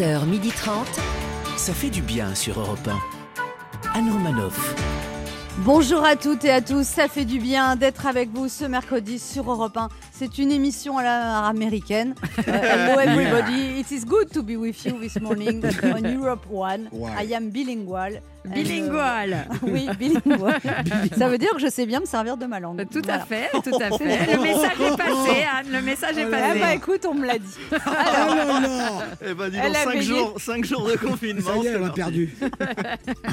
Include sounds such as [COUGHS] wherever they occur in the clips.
11h30. Ça fait du bien sur Europe 1. Anne Romanoff. Bonjour à toutes et à tous, ça fait du bien d'être avec vous ce mercredi sur Europe 1. C'est une émission à la américaine. [LAUGHS] Uh, hello everybody, it is good to be with you this morning [LAUGHS] on Europe 1. I am bilingual. And, Bilingual. euh, [LAUGHS] oui, bilingual. Ça veut dire que je sais bien me servir de ma langue. Tout Voilà. à fait, tout à [LAUGHS] fait. Le message est passé, Anne, le message est Eh passé. bah écoute, on me l'a dit. [LAUGHS] Eh ben, dis Elle donc, a 5 veillé. jours, cinq jours de confinement. Ça y est, elle a perdu.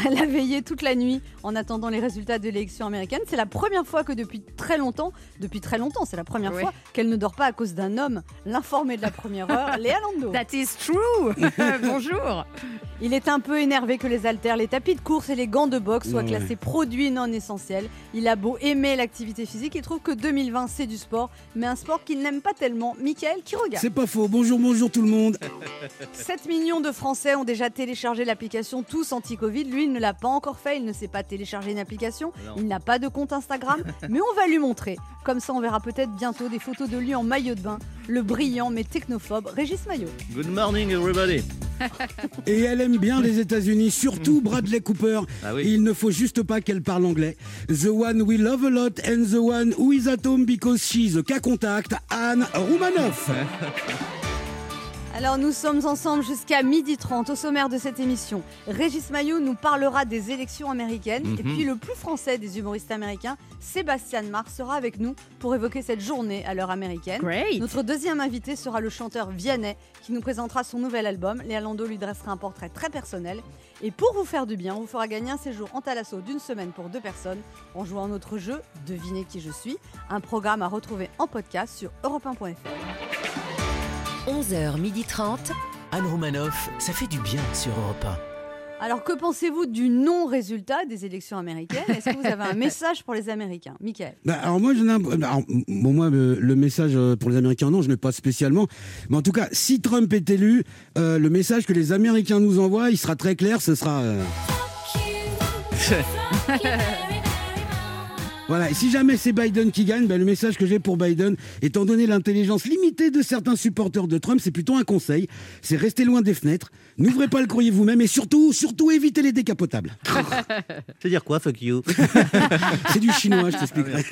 Elle a veillé toute la nuit en attendant les résultats de l'élection américaine. C'est la première fois que depuis très longtemps, depuis très longtemps, c'est la première Oui. fois qu'elle ne dort pas à cause d'un homme, l'informé de la première heure, Léa Lando. That is true. Bonjour. Il est un peu énervé que les haltères, les tapis de course et les gants de boxe soient Ouais. classés produits non essentiels. Il a beau aimer l'activité physique, il trouve que 2020 c'est du sport, mais un sport qu'il n'aime pas tellement. Michael qui regarde. C'est pas faux. Bonjour, bonjour tout le monde. [LAUGHS] 7 millions de Français ont déjà téléchargé l'application Tous Anti-Covid. Lui, il ne l'a pas encore fait. Il ne sait pas télécharger une application. Non. Il n'a pas de compte Instagram. [LAUGHS] mais on va lui montrer. Comme ça, on verra peut-être bientôt des photos de lui en maillot de bain. Le brillant mais technophobe Régis Maillot. Good morning, everybody. Et elle aime bien les États-Unis, surtout Bradley Cooper. Ah oui. Il ne faut juste pas qu'elle parle anglais. The one we love a lot and the one who is at home because she's a cas contact, Anne Roumanoff. [LAUGHS] Alors nous sommes ensemble jusqu'à 12h30 au sommaire de cette émission. Régis Maillot nous parlera des élections américaines et Mhm. puis le plus français des humoristes américains, Sébastien Marc, sera avec nous pour évoquer cette journée à l'heure américaine. Great. Notre deuxième invité sera le chanteur Vianney qui nous présentera son nouvel album. Léa Lando lui dressera un portrait très personnel. Et pour vous faire du bien, on vous fera gagner un séjour en Thalasso d'une semaine pour deux personnes en jouant à notre jeu Devinez qui je suis, un programme à retrouver en podcast sur europe1.fr. 11h30. Anne Romanoff, ça fait du bien sur Europe Alors que pensez-vous du non-résultat des élections américaines? Est-ce que vous avez un [LAUGHS] message pour les Américains? Michael Bah, alors moi, je n'ai un- bah, alors, bon, moi, le, le message euh, pour les Américains, non, je n'ai pas spécialement. Mais en tout cas, si Trump est élu, euh, le message que les Américains nous envoient, il sera très clair. Ce sera. euh, Voilà, et si jamais c'est Biden qui gagne, ben, le message que j'ai pour Biden, étant donné l'intelligence limitée de certains supporters de Trump, c'est plutôt un conseil, c'est rester loin des fenêtres, n'ouvrez pas le courrier vous-même et surtout, surtout évitez les décapotables. [LAUGHS] C'est dire quoi, fuck you [LAUGHS] C'est du chinois, je t'expliquerai.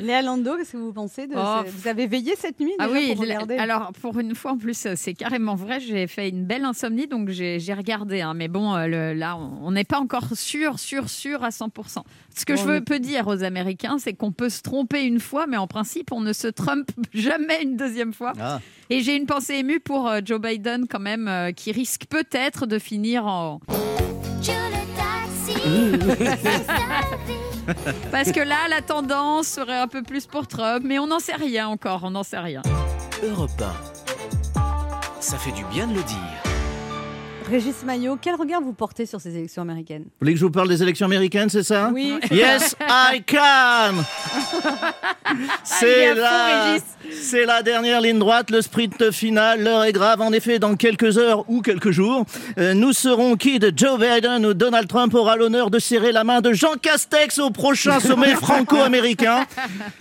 Léa Lando, qu'est-ce que vous pensez de Oh, Vous avez veillé cette nuit Ah déjà oui, pour regarder alors pour une fois en plus, c'est carrément vrai. J'ai fait une belle insomnie, donc j'ai regardé. hein. mais bon, euh, le- là, on n'est pas encore sûr, sûr, sûr à 100%. Ce que Bon, je veux, est- peux dire aux Américains, c'est qu'on peut se tromper une fois, mais en principe, on ne se trompe [LAUGHS] jamais une deuxième fois. Ah, Et j'ai une pensée émue pour euh, Joe Biden quand même, euh, qui risque peut-être de finir en... [LAUGHS] Parce que là, la tendance serait un peu plus pour Trump, mais on n'en sait rien encore, on n'en sait rien. Europe 1. Ça fait du bien de le dire. Régis Maillot, quel regard vous portez sur ces élections américaines? Vous voulez que je vous parle des élections américaines, c'est ça? Oui. [LAUGHS] Yes, I can [LAUGHS] C'est la, Régis. c'est la dernière ligne droite, le sprint final. L'heure est grave. En effet, dans quelques heures ou quelques jours, euh, nous serons quittes. Joe Biden ou Donald Trump aura l'honneur de serrer la main de Jean Castex au prochain [LAUGHS] sommet franco-américain.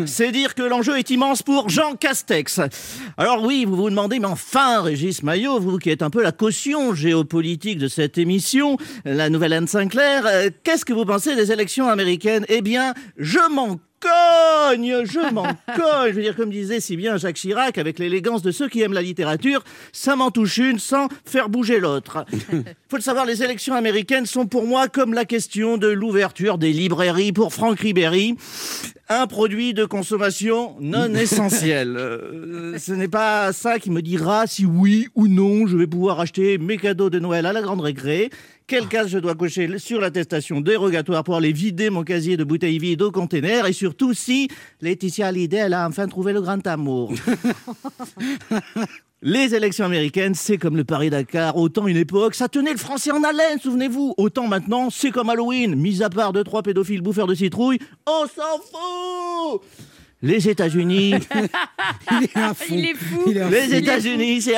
C'est dire que l'enjeu est immense pour Jean Castex. Alors oui, vous vous demandez, mais enfin, Régis Maillot, vous qui êtes un peu la caution géopolitique de cette émission, la nouvelle Anne Sinclair, euh, qu'est-ce que vous pensez des élections américaines? Eh bien, je m'en cogne, je m'en [LAUGHS] cogne. Je veux dire, comme disait si bien Jacques Chirac, avec l'élégance de ceux qui aiment la littérature, ça m'en touche une sans faire bouger l'autre. [LAUGHS] Faut le savoir, les élections américaines sont pour moi comme la question de l'ouverture des librairies pour Franck Ribéry. Un produit de consommation non [LAUGHS] essentiel. Euh, ce n'est pas ça qui me dira si oui ou non je vais pouvoir acheter mes cadeaux de Noël à la grande récré. Quelle case je dois cocher sur l'attestation dérogatoire pour aller vider mon casier de bouteilles vides au container et surtout si Laetitia Hallyday elle a enfin trouvé le grand amour. [LAUGHS] Les élections américaines, c'est comme le Paris-Dakar. Autant une époque, ça tenait le français en haleine, souvenez-vous. Autant maintenant, c'est comme Halloween. Mis à part deux, trois pédophiles bouffeurs de citrouille, on s'en fout Les États-Unis, [LAUGHS] Il est. Il est fou. Il est à les. États-Unis, c'est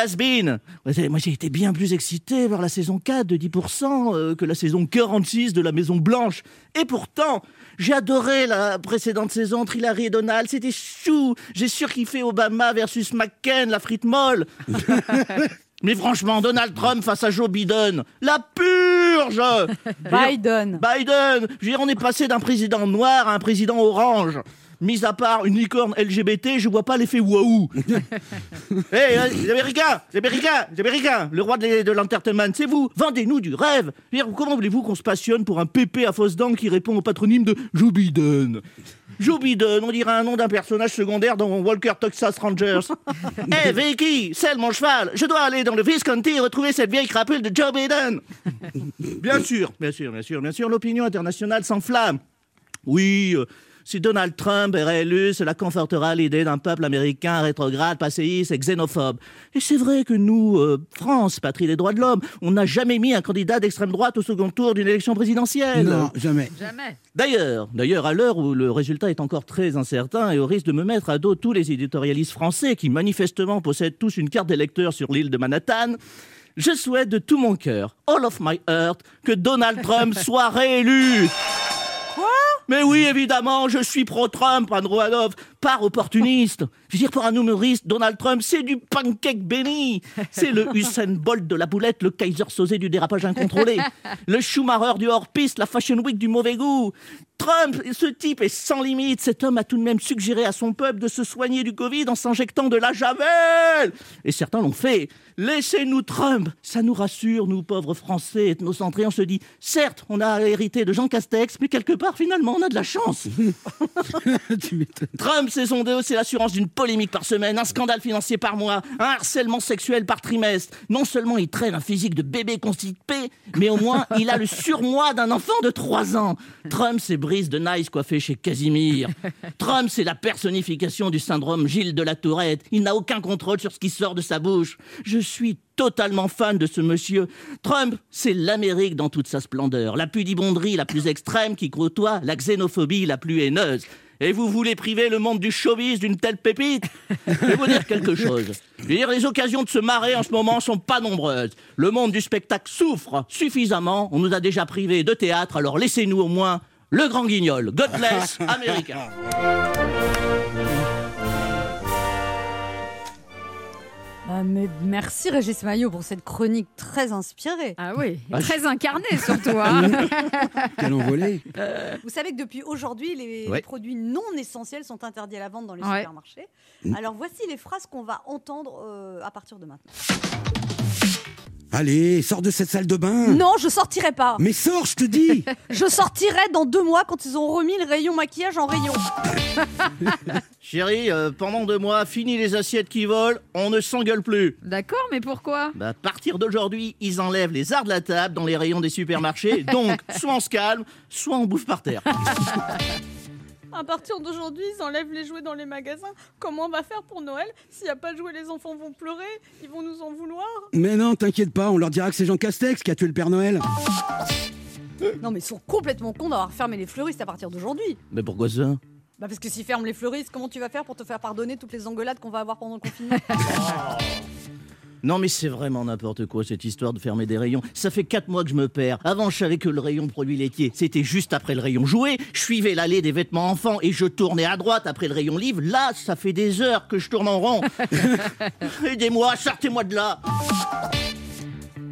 c'est- Moi, j'ai été bien plus excité par la saison 4 de 10% euh, que la saison 46 de la Maison Blanche. Et pourtant, j'ai adoré la précédente saison entre Hillary et Donald. C'était chou. J'ai surkiffé Obama versus McCain, la frite molle. [LAUGHS] Mais franchement, Donald Trump face à Joe Biden, la purge Biden. Biden Je veux dire, on est passé d'un président noir à un président orange. Mis à part une licorne LGBT, je vois pas l'effet waouh. Hé, euh, les Américains, les Américains, les Américains, le roi de, l'entertainment, c'est vous. Vendez-nous du rêve. Comment voulez-vous qu'on se passionne pour un pépé à fausse dents qui répond au patronyme de Joe Biden? Joe Biden, on dirait un nom d'un personnage secondaire dans Walker Texas Rangers. Hé, Vicky, c'est mon cheval. Je dois aller dans le Visconti et retrouver cette vieille crapule de Joe Biden. Bien sûr, bien sûr, bien sûr, bien sûr, l'opinion internationale s'enflamme. Oui, euh, si Donald Trump est réélu, cela confortera l'idée d'un peuple américain rétrograde, passéiste et xénophobe. Et c'est vrai que nous, euh, France, patrie des droits de l'homme, on n'a jamais mis un candidat d'extrême droite au second tour d'une élection présidentielle. Non, jamais. Jamais. D'ailleurs, d'ailleurs, à l'heure où le résultat est encore très incertain et au risque de me mettre à dos tous les éditorialistes français qui manifestement possèdent tous une carte d'électeur sur l'île de Manhattan, je souhaite de tout mon cœur, all of my heart, que Donald Trump [LAUGHS] soit réélu. Mais oui, évidemment, je suis pro-Trump, Andrew Opportuniste. Je veux dire, pour un humoriste, Donald Trump, c'est du pancake béni. C'est le [LAUGHS] Usain Bolt de la boulette, le Kaiser Sosé du dérapage incontrôlé, [LAUGHS] le Schumacher du hors-piste, la Fashion Week du mauvais goût. Trump, ce type est sans limite. Cet homme a tout de même suggéré à son peuple de se soigner du Covid en s'injectant de la javel. Et certains l'ont fait. Laissez-nous Trump. Ça nous rassure, nous pauvres Français ethnocentrés. On se dit, certes, on a hérité de Jean Castex, mais quelque part, finalement, on a de la chance. [LAUGHS] Trump, c'est son déo, c'est l'assurance d'une polémique par semaine, un scandale financier par mois, un harcèlement sexuel par trimestre. Non seulement il traîne un physique de bébé constipé, mais au moins il a le surmoi d'un enfant de 3 ans. Trump, c'est Brice de Nice coiffé chez Casimir. Trump, c'est la personnification du syndrome Gilles de la Tourette. Il n'a aucun contrôle sur ce qui sort de sa bouche. Je suis totalement fan de ce monsieur. Trump, c'est l'Amérique dans toute sa splendeur, la pudibonderie la plus extrême qui côtoie la xénophobie la plus haineuse. Et vous voulez priver le monde du showbiz d'une telle pépite? Je vais vous dire quelque chose. Je veux dire, les occasions de se marrer en ce moment sont pas nombreuses. Le monde du spectacle souffre suffisamment. On nous a déjà privés de théâtre, alors laissez-nous au moins le grand guignol. God bless [LAUGHS] Ah, mais merci Régis Maillot pour cette chronique très inspirée. Ah oui, Ah, très incarné surtout. hein. [LAUGHS] Quel envolé. Vous savez que depuis aujourd'hui, les Ouais. produits non essentiels sont interdits à la vente dans les Ouais. supermarchés. Alors voici les phrases qu'on va entendre euh, à partir de maintenant. Allez, sors de cette salle de bain. Non, je sortirai pas. Mais sors, je te dis. [LAUGHS] Je sortirai dans deux mois quand ils ont remis le rayon maquillage en rayon. [LAUGHS] Chérie, euh, pendant deux mois, fini les assiettes qui volent, on ne s'engueule plus. D'accord, mais pourquoi? Bah, à partir d'aujourd'hui, ils enlèvent les arts de la table dans les rayons des supermarchés. [LAUGHS] Donc, soit on se calme, soit on bouffe par terre. À partir d'aujourd'hui, ils enlèvent les jouets dans les magasins. Comment on va faire pour Noël S'il n'y a pas de jouets, les enfants vont pleurer. Ils vont nous en vouloir. Mais non, t'inquiète pas, on leur dira que c'est Jean Castex qui a tué le Père Noël. Non, mais ils sont complètement cons d'avoir fermé les fleuristes à partir d'aujourd'hui. Mais pourquoi ça Bah parce que s'ils ferment les fleuristes, comment tu vas faire pour te faire pardonner toutes les engueulades qu'on va avoir pendant le confinement? [LAUGHS] Non mais c'est vraiment n'importe quoi cette histoire de fermer des rayons. Ça fait quatre mois que je me perds. Avant je savais que le rayon de produits laitiers c'était juste après le rayon jouet. Je suivais l'allée des vêtements enfants et je tournais à droite après le rayon livre. Là ça fait des heures que je tourne en rond. [LAUGHS] Aidez-moi, sortez-moi de là.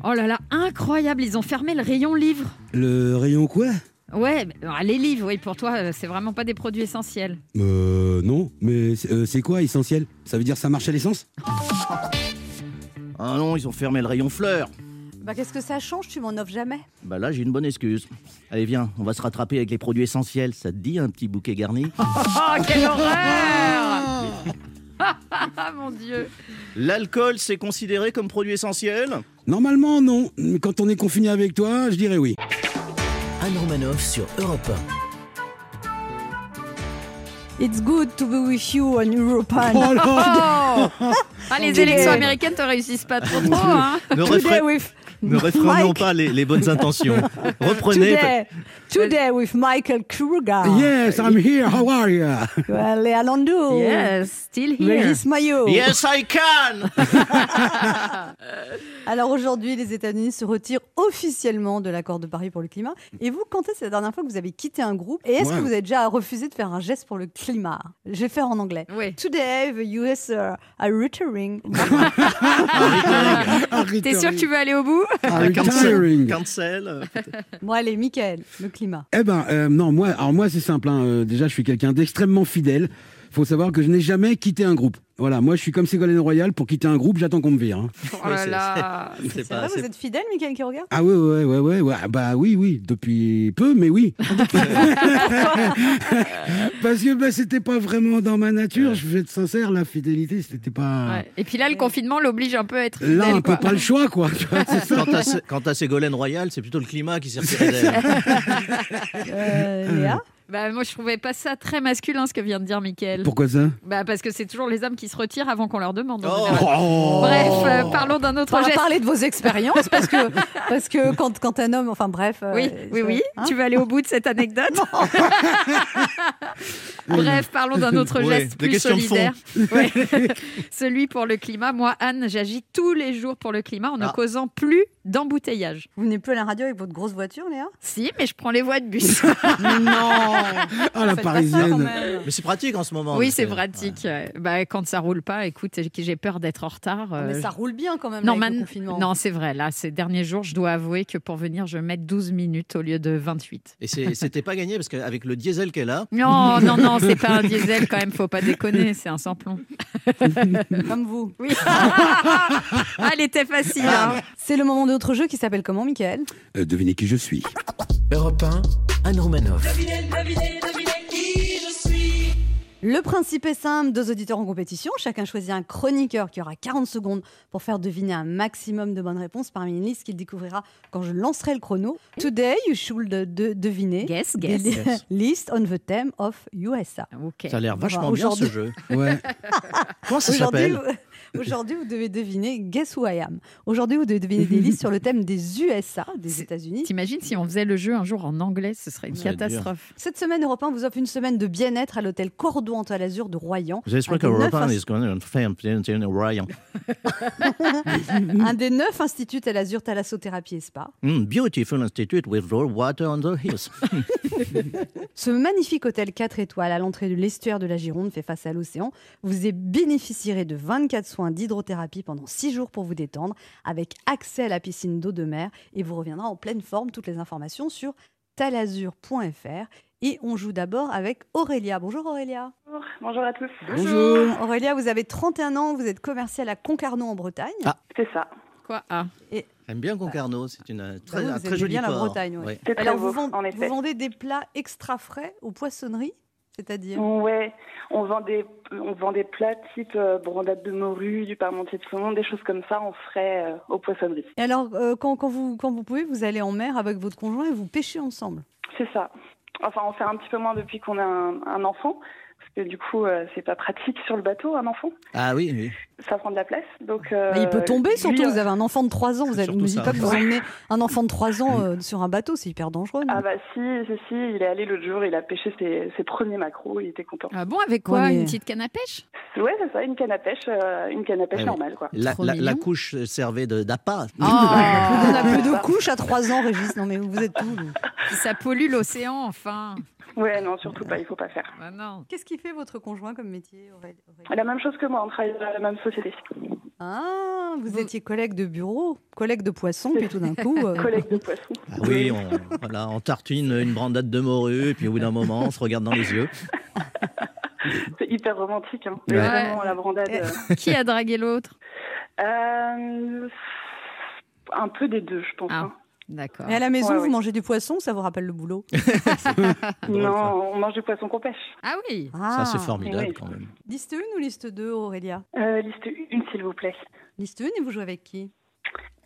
Oh là là, incroyable, ils ont fermé le rayon livre. Le rayon quoi? Ouais, mais- ah, les livres, oui, pour toi, euh, c'est vraiment pas des produits essentiels. Euh, non. Mais c'est euh, c'est quoi essentiel? Ça veut dire ça marche à l'essence? [LAUGHS] Ah non, ils ont fermé le rayon fleurs. Bah qu'est-ce que ça change Tu m'en offres jamais? Bah là j'ai une bonne excuse. Allez viens, on va se rattraper avec les produits essentiels. Ça te dit un petit bouquet garni? [LAUGHS] Oh, quelle horreur Ah [LAUGHS] mon dieu L'alcool c'est considéré comme produit essentiel? Normalement, non. Mais quand on est confiné avec toi, je dirais oui. Anne Romanoff sur Europe It's good to be with you on European. Oh Oh [LAUGHS] Ah, les Today. élections américaines te réussissent pas trop trop, hein Today with ne réfrénons Mike. pas les, les bonnes intentions. [LAUGHS] Reprenez. Today, today with Michael Kruger. Yes, I'm here. How are you? Well, Léa Landau. Yes, still here. Régis Maillot. Yes, I can [LAUGHS] Alors aujourd'hui, les États-Unis se retirent officiellement de l'accord de Paris pour le climat. Et vous, quand est-ce la dernière fois que vous avez quitté un groupe Et est-ce Ouais. que vous avez déjà refusé de faire un geste pour le climat? Je vais faire en anglais. Oui. Today, the US are retiring. [LAUGHS] T'es sûr que tu veux aller au bout? Cancel. retiring. Cancel. Bon, allez, Michael, le climat. Eh ben, euh, non, moi, alors moi, c'est simple. hein, euh, déjà, je suis quelqu'un d'extrêmement fidèle. Faut savoir que je n'ai jamais quitté un groupe. Voilà, moi, je suis comme Ségolène Royal. Pour quitter un groupe, j'attends qu'on me vire. hein. [LAUGHS] Oh là c'est- là. Vrai, vous êtes fidèle, Michael, qui regarde? Ah ouais, ouais, ouais, ouais, ouais. Ah Bah oui, oui, depuis peu, mais oui. [LAUGHS] [LAUGHS] Parce que bah, c'était pas vraiment dans ma nature. Je vais être sincère, la fidélité, c'était pas. Ouais. Et puis là, le confinement l'oblige un peu à être Là, fidèle, on peut pas le choix, quoi. Quant à Ségolène Royal, c'est plutôt le climat qui s'est retiré d'elle. Euh, Léa? Bah, moi, je trouvais pas ça très masculin ce que vient de dire Mickaël. Pourquoi ça? Bah, parce que c'est toujours les hommes qui se retirent avant qu'on leur demande. en Oh. Oh Bref, euh, parlons d'un autre On va geste. parler de vos expériences parce que, [LAUGHS] parce que quand, quand un homme, enfin bref. euh, Oui, oui, oui. hein tu veux aller au bout de cette anecdote? [LAUGHS] Bref, parlons d'un autre geste plus solidaire. [LAUGHS] Ouais. Celui pour le climat. Moi, Anne, j'agis tous les jours pour le climat en ne Ah. causant plus d'embouteillage. Vous venez plus à la radio avec votre grosse voiture, Léa? Si, mais je prends les voies de bus. [LAUGHS] Non Ah, la parisienne. Mais c'est pratique en ce moment. oui, c'est que- pratique. ouais. Bah, quand ça roule pas, écoute, j'ai peur d'être en retard. Ah, Mais euh, ça roule bien quand même Non, le confinement. non c'est vrai. Là, ces derniers jours, je dois avouer que pour venir, je mets 12 minutes au lieu de 28. Et c'était pas gagné parce qu'avec le diesel qu'elle a, Non, non, non, c'est pas un diesel quand même, faut pas déconner, c'est un sans-plomb. Comme vous. Oui. [LAUGHS] ah, elle était facile. hein. C'est le moment de notre jeu qui s'appelle comment, Michael? Euh, Devinez qui je suis. Europe 1, Anne Romanoff. Le principe est simple, deux auditeurs en compétition, chacun choisit un chroniqueur qui aura 40 secondes pour faire deviner un maximum de bonnes réponses parmi une liste qu'il découvrira quand je lancerai le chrono. Today, you should de- de- deviner Guess, the guess. li- Yes. [LAUGHS] list on the theme of USA. Ça a l'air vachement bien ce jeu. [LAUGHS] Ouais. Comment ça s'appelle? Aujourd'hui, vous devez deviner Guess Who I Am. Aujourd'hui, vous devez deviner des listes sur le thème des USA, des États-Unis. T'imagines si on faisait le jeu un jour en anglais, ce serait une Ça catastrophe. Cette semaine, Europe 1 vous offre une semaine de bien-être à l'hôtel Cordon en l'Azur de Royan. J'espère Un que des neuf Europe 1 ins- is going to faire un des neuf instituts à l'Azur thalassothérapie et spa. Mm, beautiful institute with raw water on the hills. [LAUGHS] Ce magnifique hôtel 4 étoiles à l'entrée de l'estuaire de la Gironde fait face à l'océan. Vous y bénéficierez de 24 soins d'hydrothérapie pendant 6 jours pour vous détendre, avec accès à la piscine d'eau de mer et vous reviendra en pleine forme. Toutes les informations sur talazur.fr. Et on joue d'abord avec Aurélia. Bonjour Aurélia. Bonjour, bonjour à tous. Bonjour. Aurélia, vous avez 31 ans, vous êtes commerciale à Concarneau en Bretagne. Ah. C'est ça. Quoi? Ah, J'aime bien Concarneau, c'est une euh, très, Bah oui, un vous très aimez joli bien la port. Bretagne, ouais. Ouais. C'est très Alors beau, vous, vend- en vous effet. vendez des plats extra frais aux poissonneries, c'est-à-dire Ouais, on vend des on vend des plats type euh, brandade de morue, du parmentier de saumon, des choses comme ça, on ferait euh, aux poissonneries. Et alors, euh, quand, quand vous, quand vous pouvez, vous allez en mer avec votre conjoint et vous pêchez ensemble? C'est ça. Enfin, on fait un petit peu moins depuis qu'on a un, un enfant, que du coup, euh, c'est pas pratique sur le bateau, un enfant. Ah oui, oui. Ça prend de la place. Donc, euh, Bah, il peut tomber lui, surtout, euh, vous avez un enfant de 3 ans, vous ne me dites surtout pas que vous emmenez un [LAUGHS] enfant de 3 ans euh, sur un bateau, c'est hyper dangereux. non Ah bah si, si, si, il est allé l'autre jour, il a pêché ses, ses premiers macros, il était content. ah bon, avec quoi Ouais, Une petite canne à pêche? Ouais, c'est ça, une canne à pêche, euh, une canne à pêche Ouais, normale, quoi. La, couche servait d'appât. [LAUGHS] On n'a plus de [LAUGHS] couches à 3 ans, Régis. Non mais vous êtes Puis Ça pollue l'océan, enfin. Ouais, non, surtout pas, il faut pas faire. Ah non. Qu'est-ce qui fait votre conjoint comme métier, Aurélie? La même chose que moi, on travaille dans la même société. Ah, vous Vous- étiez collègue de bureau, collègue de poisson, puis tout d'un coup... euh, [LAUGHS] Collègue de poisson. Ah oui, on, voilà, on tartine une brandade de morue, et puis au bout d'un moment, on se regarde dans les yeux. [LAUGHS] C'est hyper romantique, hein. Ouais. Vraiment, la brandade. euh, Qui a dragué l'autre? Euh, un peu des deux, je pense. Ah. hein. D'accord. Et à la maison, Ouais, vous ouais. mangez du poisson, ça vous rappelle le boulot [LAUGHS] drôle, non, on mange du poisson qu'on pêche. Ah oui Ah, Ça, c'est formidable oui. quand même. Liste 1 ou liste 2, Aurélia Euh, liste 1, s'il vous plaît. Liste 1 et vous jouez avec qui?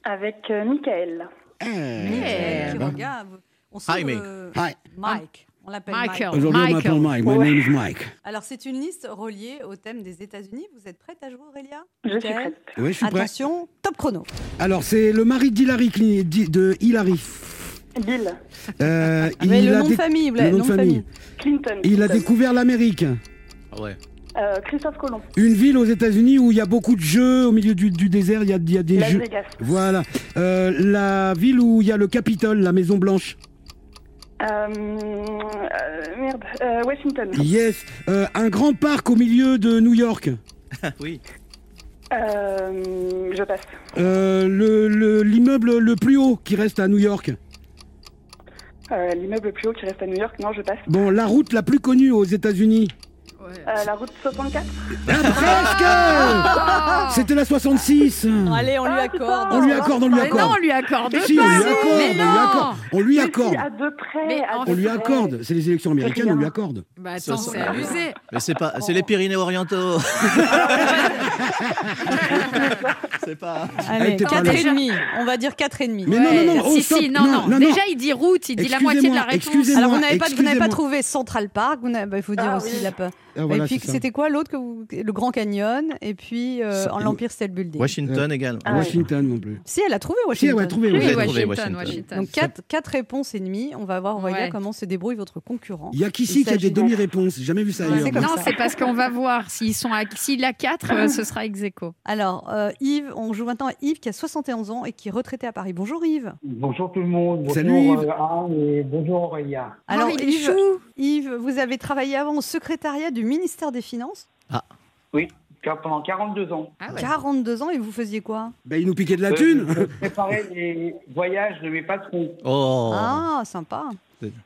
Avec euh, Michael. Eh, Michael, qui regarde. On sait, Hi, Mike. euh, Hi. Mike. On l'appelle Michael. Mike. Aujourd'hui, on m'appelle Mike. My Ouais. name is Mike. Alors, c'est une liste reliée au thème des États-Unis. Vous êtes prête à jouer, Aurélia? Je suis prête. Oui, je suis prêt. Attention, top chrono. Alors, c'est le mari d'Hillary, de Hillary. Bill Euh, Mais il le a nom dé- famille, le nom de famille. Clinton. Il a découvert l'Amérique. Ah ouais. Euh, Christophe Colomb. Une ville aux États-Unis où il y a beaucoup de jeux au milieu du, du désert. Il y a, il y a des Las jeux. Vegas. Voilà. Euh, la ville où il y a le Capitole, la Maison Blanche. Euh, euh, merde. Euh, Washington. Yes. Euh, un grand parc au milieu de New York. Ah oui. Euh, je passe. Euh, le- le- L'immeuble le, plus haut qui reste à New York. Euh, L'immeuble le plus haut qui reste à New York, non, je passe. Bon, la route la plus connue aux États-Unis. Euh, la route 64 Presque C'était la 66. Allez, on lui accorde. On lui accorde, on lui Mais non, accorde. on lui accorde Si, on pas. lui accorde, Mais on lui non. accorde. On lui accorde. si, à deux près. Mais à en deux On lui près. accorde. C'est les élections américaines, on lui accorde. Bah attends, Ça, c'est ça- abusé. Mais c'est pas, c'est les Pyrénées-Orientaux. [LAUGHS] c'est pas. Allez, Elle était pas 4 là. et demi. On On va dire 4 et demi. Mais non, non, non, oh, si, si, non, non. Non, non, Déjà, non. il dit route, il dit la moitié de la réponse. excusez-moi. Alors, vous n'avez pas, vous n'avez pas trouvé Central Park, vous n'avez- bah, il faut dire Ah, aussi oui. la peur. Ah, et puis, c'était quoi l'autre que vous... Le Grand Canyon et puis euh, en l'Empire State Building. Washington également. Ah, Washington non plus. Si, elle a trouvé Si, Washington. elle a trouvé. Oui, ouais. Washington, Washington. Washington. Donc 4, quatre réponses et demie. On va voir Aurélia Ouais. comment se débrouille votre concurrent. Il y a qu'ici Il qui a des demi-réponses? J'ai jamais vu ça Ouais, ailleurs. Non, c'est parce qu'on va voir s'ils sont à s'il a 4, [LAUGHS] ce sera ex aequo. Alors, euh, Yves, on joue maintenant à Yves qui a 71 ans et qui est retraité à Paris. Bonjour Yves. Bonjour tout le monde. Bonjour, Salut, Yves. euh, Anne et bonjour Aurélien. Alors, il est Yves. Yves, vous avez travaillé avant au secrétariat du ministère des Finances Oui, car pendant 42 ans. Ah ouais. 42 ans et vous faisiez quoi? Ben, il nous piquait de la Euh, thune. Je préparais les voyages de mes patrons. Oh. Ah, sympa.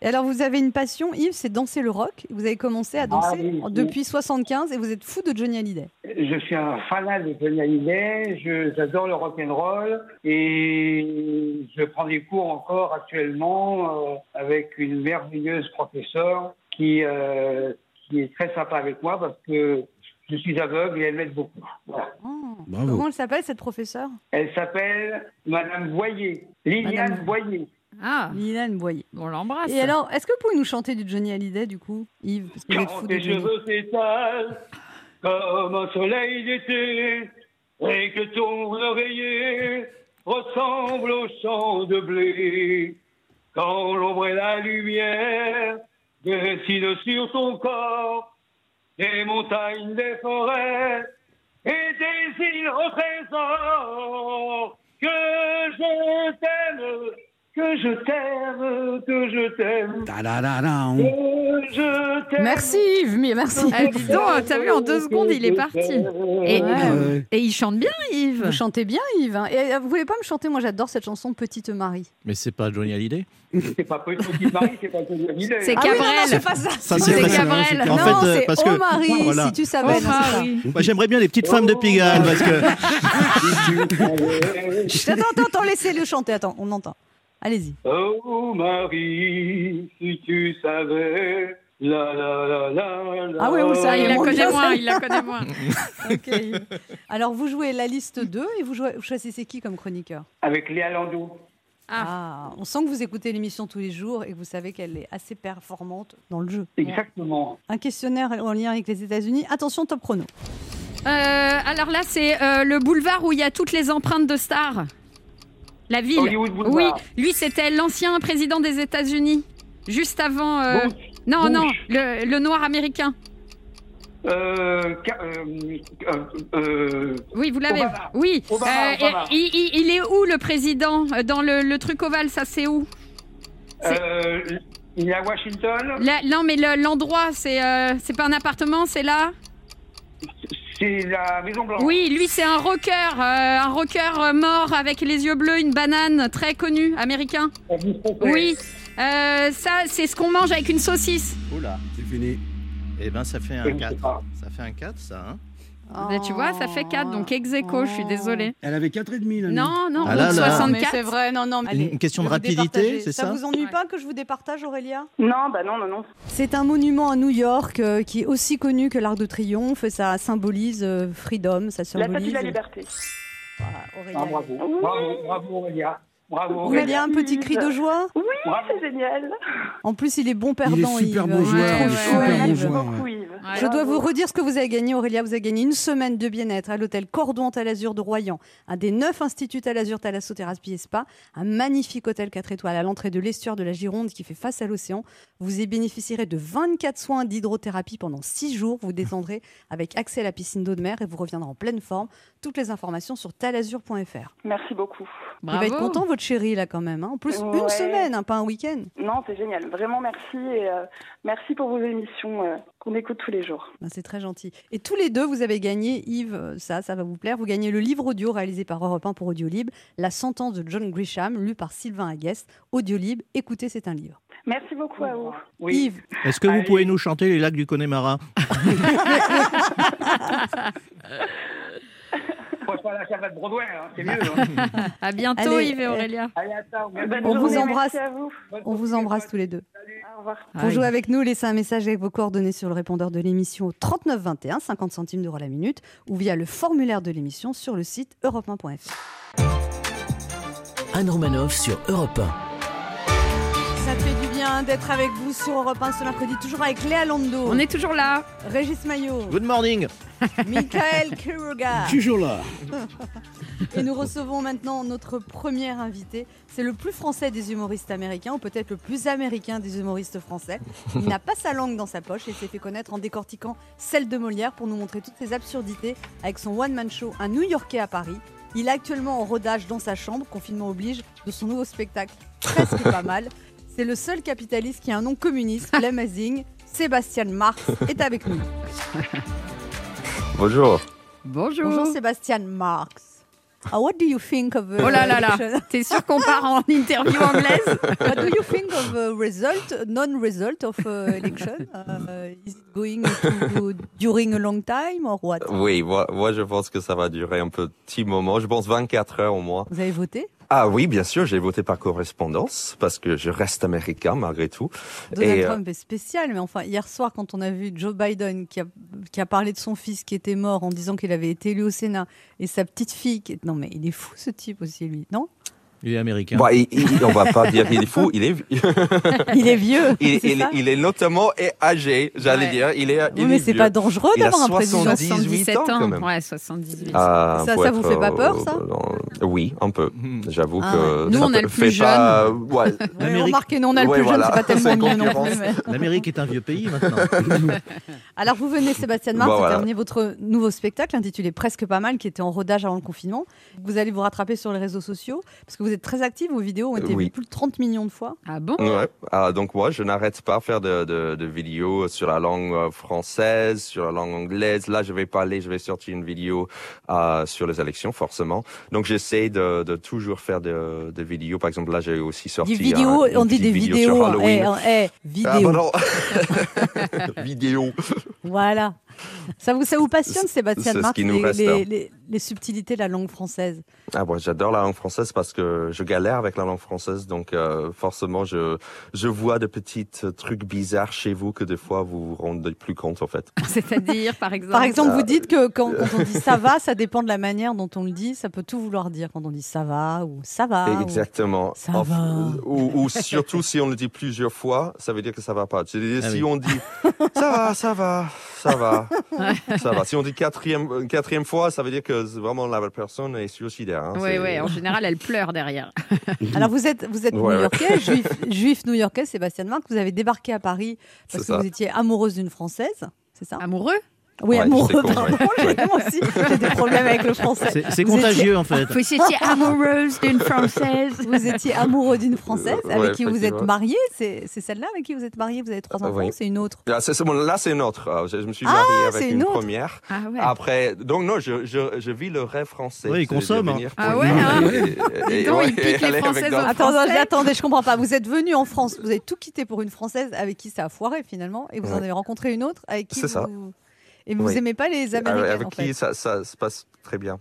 Et alors, vous avez une passion, Yves, c'est danser le rock. Vous avez commencé à danser Ah oui, oui. depuis 75 et vous êtes fou de Johnny Hallyday. Je suis un fanat de Johnny Hallyday. Je- J'adore le rock and roll et je prends des cours encore actuellement euh, avec une merveilleuse professeure qui euh, qui est très sympa avec moi parce que je suis aveugle et elle m'aide beaucoup. Voilà. Oh. Bravo. Comment elle s'appelle, cette professeure? Elle s'appelle Madame Boyer, Liliane Madame- Boyer. Ah, Liliane Boyer. on l'embrasse. Et alors, est-ce que vous pouvez nous chanter du Johnny Hallyday, du coup, Yves Parce que vous êtes fou Quand de tes cheveux s'étalent comme un soleil d'été et que ton oreiller ressemble au champ de blé. Quand l'ombre et la lumière dessinent sur ton corps des montagnes, des forêts et des îles au trésor. Que je t'aime, que je t'aime, que je t'aime, Ta-da-da-da. que je t'aime. Merci Yves, mais merci. Ah, dis donc, t'as vu, en deux secondes, il est parti. Et, Ouais. Ouais. et il chante bien, Yves. Vous chantez bien, Yves. hein. Et euh, vous voulez pas me chanter Moi, j'adore cette chanson Petite Marie. Mais c'est pas Johnny Hallyday? C'est pas Petite Marie, c'est pas Johnny Hallyday. C'est Ah oui, non, non, Cabrel. c'est pas ça. Ça, C'est. Cabrel. En non, fait, euh, c'est parce que- Oh Marie, Voilà. si tu savais. Oh, non, c'est ça. Marie. Moi, j'aimerais bien les petites femmes de Pigalle parce que. [LAUGHS] Attends, attends, attends, laissez-le chanter. Attends, on entend. Allez-y. Oh Marie, si tu savais. La la la la la. Ah Ah, savez, il la connaît moins, ça- il la connaît moins. [LAUGHS] Ok, Yves. Alors, vous jouez la liste 2 et vous, jouez, vous choisissez qui comme chroniqueur? Avec Léa Landau. ah. On sent que vous écoutez l'émission tous les jours et que vous savez qu'elle est assez performante dans le jeu. Exactement. Un questionnaire en lien avec les États-Unis. Attention, top chrono. Euh, alors là, c'est euh, le boulevard où il y a toutes les empreintes de stars. La ville. Hollywood Boulevard. Oui, lui, c'était l'ancien président des États-Unis. Juste avant. euh, Bush. Non, Bush. non, le, le noir américain. Euh, euh, Oui, vous l'avez. Oui. Obama, Obama. et- il, est où le président Dans le, le truc ovale, ça c'est où? Il est à Washington. Non, mais le- l'endroit, c'est c'est pas un appartement, c'est là? C'est la Maison Blanche. Oui, lui, c'est un rocker. euh, un rocker euh, mort avec les yeux bleus, une banane, très connu, américain. Oui. Euh, ça, c'est ce qu'on mange avec une saucisse. Oula. C'est fini. Eh ben, ça fait un ne sais 4. pas. Ça fait un 4, ça. Hein Mais tu vois, ça fait 4, donc ex aequo, je suis désolée. Elle avait 4,5 là. Non, non, Ah là route là. Mais 64. c'est vrai, non, non. Une question de rapidité, c'est ça Ça vous ennuie Ouais. pas que je vous départage, Aurélia? Non, bah non, non, non. C'est un monument à New York euh, qui est aussi connu que l'Arc de Triomphe. et Ça symbolise euh, freedom, ça La symbolise. statue de la liberté. Voilà, Aurélia. Ah, bravo. Bravo, bravo Aurélia. Bravo Aurélia, un petit cri de joie? Oui, c'est génial. En plus, il est bon perdant. Il est super Yves. bon joueur. Ouais, il est ouais, super ouais. bon joueur. Je dois Bravo. vous redire ce que vous avez gagné, Aurélia. Vous avez gagné une semaine de bien-être à l'hôtel Cordon Talazur de Royan, un des neuf instituts Talazur Thalassothérapie et Spa, un magnifique hôtel 4 étoiles à l'entrée de l'estuaire de la Gironde qui fait face à l'océan. Vous y bénéficierez de 24 soins d'hydrothérapie pendant 6 jours. Vous détendrez avec accès à la piscine d'eau de mer et vous reviendrez en pleine forme. Toutes les informations sur talazur.fr. Merci beaucoup. Il va être content, votre chéri, là, quand même. hein. En plus, une semaine, hein, pas un week-end. Non, c'est génial. Vraiment merci et euh, merci pour vos émissions. euh, qu'on écoute tous les jours. Ben, c'est très gentil. Et tous les deux, vous avez gagné, Yves, euh, ça, ça va vous plaire, vous gagnez le livre audio réalisé par Europe 1 pour Audiolib, La sentence de John Grisham, lu par Sylvain Aguest. Audiolib, écoutez, c'est un livre. Merci beaucoup à vous. Oui. Yves, Est-ce que vous Allez. pouvez nous chanter les lacs du Connemara? [LAUGHS] [LAUGHS] pas la Broadway, hein, c'est mieux. hein. [LAUGHS] À bientôt, Allez, Yves et euh, Aurélia. Allez, attends. Bonne On vous embrasse. Merci à vous. on vous embrasse tous les deux. Au revoir. Pour jouer avec nous, laissez un message avec vos coordonnées sur le répondeur de l'émission au 39 21, 50 centimes d'euros la minute, ou via le formulaire de l'émission sur le site europe1.fr. Anne Romanoff sur Europe 1. Bien d'être avec vous sur Europe 1 ce mercredi, toujours avec Léa Lando, On est toujours là. Régis Maillot, Good morning [LAUGHS] Michael Kiruga. Toujours là. [LAUGHS] Et nous recevons maintenant notre premier invité. C'est le plus français des humoristes américains, ou peut-être le plus américain des humoristes français. Il n'a pas sa langue dans sa poche et s'est fait connaître en décortiquant celle de Molière pour nous montrer toutes ses absurdités avec son one-man show Un New-Yorkais à Paris. Il est actuellement en rodage dans sa chambre, confinement oblige, de son nouveau spectacle presque pas mal. C'est le seul capitaliste qui a un nom communiste, [LAUGHS] l'amazing. Sébastien Marx est avec nous. [LAUGHS] Bonjour. Bonjour. Bonjour Sébastien Marx. Ah, what do you think of the Oh là là là. election? [LAUGHS] T'es sûr qu'on part en interview anglaise? What do you think of the result, non-result of uh, election? Uh, is it going to during a long time or what? Oui, moi, moi je pense que ça va durer un petit moment. Je pense 24 heures au moins. Vous avez voté? Ah oui, bien sûr, j'ai voté par correspondance parce que je reste américain malgré tout. Donald Et, euh, Trump est spécial, mais enfin, hier soir, quand on a vu Joe Biden qui a, qui a parlé de son fils qui était mort en disant qu'il avait été élu au Sénat et sa petite fille qui est... Non, mais il est fou ce type aussi, lui, non? Il est américain. Bon, il, il- on va pas dire qu'il est fou, il est, [LAUGHS] Il est vieux. il, c'est il- ça il est notamment âgé, j'allais Ouais. dire. Il est, Oui, il mais est c'est pas dangereux d'avoir un président. 70 77 ans, quand même. Ouais, 78. Ah, Ça- ça vous fait pas peur, ça euh, Oui, un peu. J'avoue Ah que. Nous, ça on a le plus fait pas- ouais. [LAUGHS] Remarquez, nous, on a le plus jeune, c'est pas tellement mieux non plus. L'Amérique est un vieux pays [LAUGHS] maintenant. Alors, vous venez, Sébastien Marx, Bon, de voilà. terminer votre nouveau spectacle intitulé Presque pas mal, qui était en rodage avant le confinement. Vous allez vous rattraper sur les réseaux sociaux, parce que vous êtes très actif, vos vidéos ont été Oui. vues plus de 30 millions de fois. Ah bon? Ouais. Ah, donc moi, je n'arrête pas de faire de, de, de vidéos sur la langue euh, française, sur la langue anglaise. Là, je vais parler, je vais sortir une vidéo euh, sur les élections, forcément. Donc, j'essaie de, de toujours faire de, de vidéos. Par exemple, là, j'ai aussi sorti Des vidéos, un- une on dit des petite vidéo vidéos. sur hein. Halloween. Eh, eh, Ah, vidéos. pardon. [LAUGHS] vidéo. Voilà. Ça vous, ça vous passionne, Sébastien les, les- hein. les- les subtilités de la langue française? Ah bon, j'adore la langue française parce que je galère avec la langue française, donc euh, forcément je je vois de petits euh, trucs bizarres chez vous que des fois vous vous rendez plus compte en fait. [LAUGHS] C'est-à-dire, par exemple? Par exemple, vous dites que quand, quand on dit ça va, [LAUGHS] ça dépend de la manière dont on le dit. Ça peut tout vouloir dire quand on dit ça va ou ça va. ou- Exactement. Ça En- va. Ou, ou surtout si on le dit plusieurs fois, ça veut dire que ça va pas. Ah si oui. on dit ça va, ça va, ça va, ça va. Si on dit quatrième quatrième fois, ça veut dire que vraiment la personne est suicidaire. Hein. Oui, oui, en général, elle pleure derrière. [LAUGHS] Alors vous êtes, vous êtes Ouais, ouais. new-yorkais, juif, juif new-yorkais, Sébastien Marx. Vous avez débarqué à Paris parce que ça. vous étiez amoureuse d'une Française, c'est ça? Amoureux? Oui, Ouais, amoureux. con, pardon, ouais. Moi aussi, j'ai des problèmes avec le français. C'est contagieux en fait. Vous étiez amoureuse d'une Française. Vous étiez amoureux d'une Française Ouais, avec qui vous êtes marié. C'est c'est celle-là avec qui vous êtes marié. Vous avez trois enfants. Oui. C'est une autre. Là, c'est, c'est bon, là, c'est une autre. Euh, Je, je me suis Ah, marié c'est avec une première. Ah ouais. Après, donc non, je, je, je vis le rêve français. Oui, il consomme, hein. Ah ouais, hein. et- et- donc, ouais, il pique et les Françaises Attendez, Français attendez, je comprends pas. Vous êtes venu en France, vous avez tout quitté pour une Française avec qui ça a foiré finalement, et vous en avez rencontré une autre avec qui C'est ça. Et vous Oui. aimez pas les avec, Américains avec en qui fait? ça, ça se passe très bien.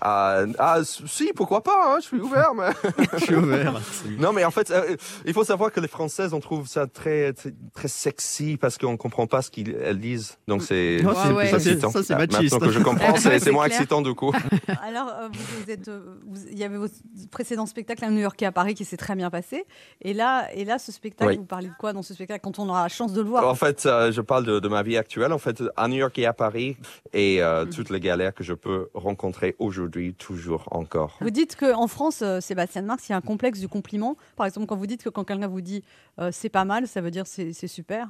Ah, ah, si, pourquoi pas, hein, je suis ouvert. Mais... [LAUGHS] Je suis ouvert. non, mais en fait, euh, il faut savoir que les Françaises, on trouve ça très, très, très sexy parce qu'on comprend pas ce qu'elles disent. Donc c'est Non, c'est c'est- plus ouais. ça, c'est- excitant. ça, c'est Ah, machiste. Maintenant que je comprends, [LAUGHS] c'est moins clair. excitant du coup. [LAUGHS] Alors, euh, vous, vous êtes, euh, vous- il y avait votre précédent spectacle à New York et à Paris qui s'est très bien passé, et là, et là, ce spectacle, Oui. vous parlez de quoi dans ce spectacle quand on aura la chance de le voir? En fait, euh, je parle de, de ma vie actuelle. En fait, à New York et à Paris, et euh, Mm. toutes les galères que je peux rencontrer aujourd'hui, toujours encore. Vous dites qu'en France, euh, Sébastien Marx, il y a un complexe du compliment. Par exemple, quand vous dites que quand quelqu'un vous dit euh, c'est pas mal, ça veut dire c'est super.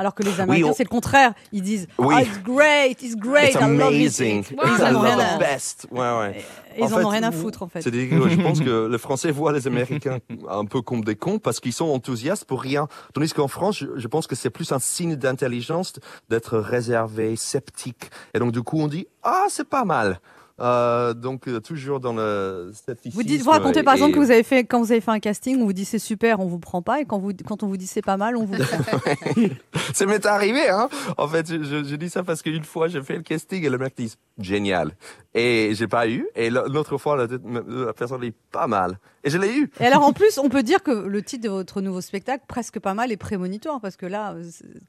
Alors que les Américains, on- c'est le contraire. Ils disent Oui. Ah, It's great, it's great, It's I love amazing. it. Ouais, Ils I en ont love rien the à, best. Ouais, ouais. ils En en ont rien à foutre, en fait. Je pense que [LAUGHS] les Français voient les Américains un peu comme des cons parce qu'ils sont enthousiastes pour rien. Tandis qu'en France, je, je pense que c'est plus un signe d'intelligence d'être réservé, sceptique. Et donc, du coup, on dit, ah, c'est pas mal. Euh, donc, euh, toujours dans le. Vous dites, vous racontez par et- exemple que vous avez fait quand vous avez fait un casting, on vous dit c'est super, on vous prend pas, et quand vous quand on vous dit c'est pas mal, on vous. [LAUGHS] Ça m'est arrivé, hein. En fait, je, je, je dis ça parce qu'une fois, j'ai fait le casting et le mec dit génial. Et j'ai pas eu. Et l'autre fois, la, la personne dit pas mal. Et je l'ai eu. Et alors en plus, on peut dire que le titre de votre nouveau spectacle, presque pas mal, est prémonitoire parce que là,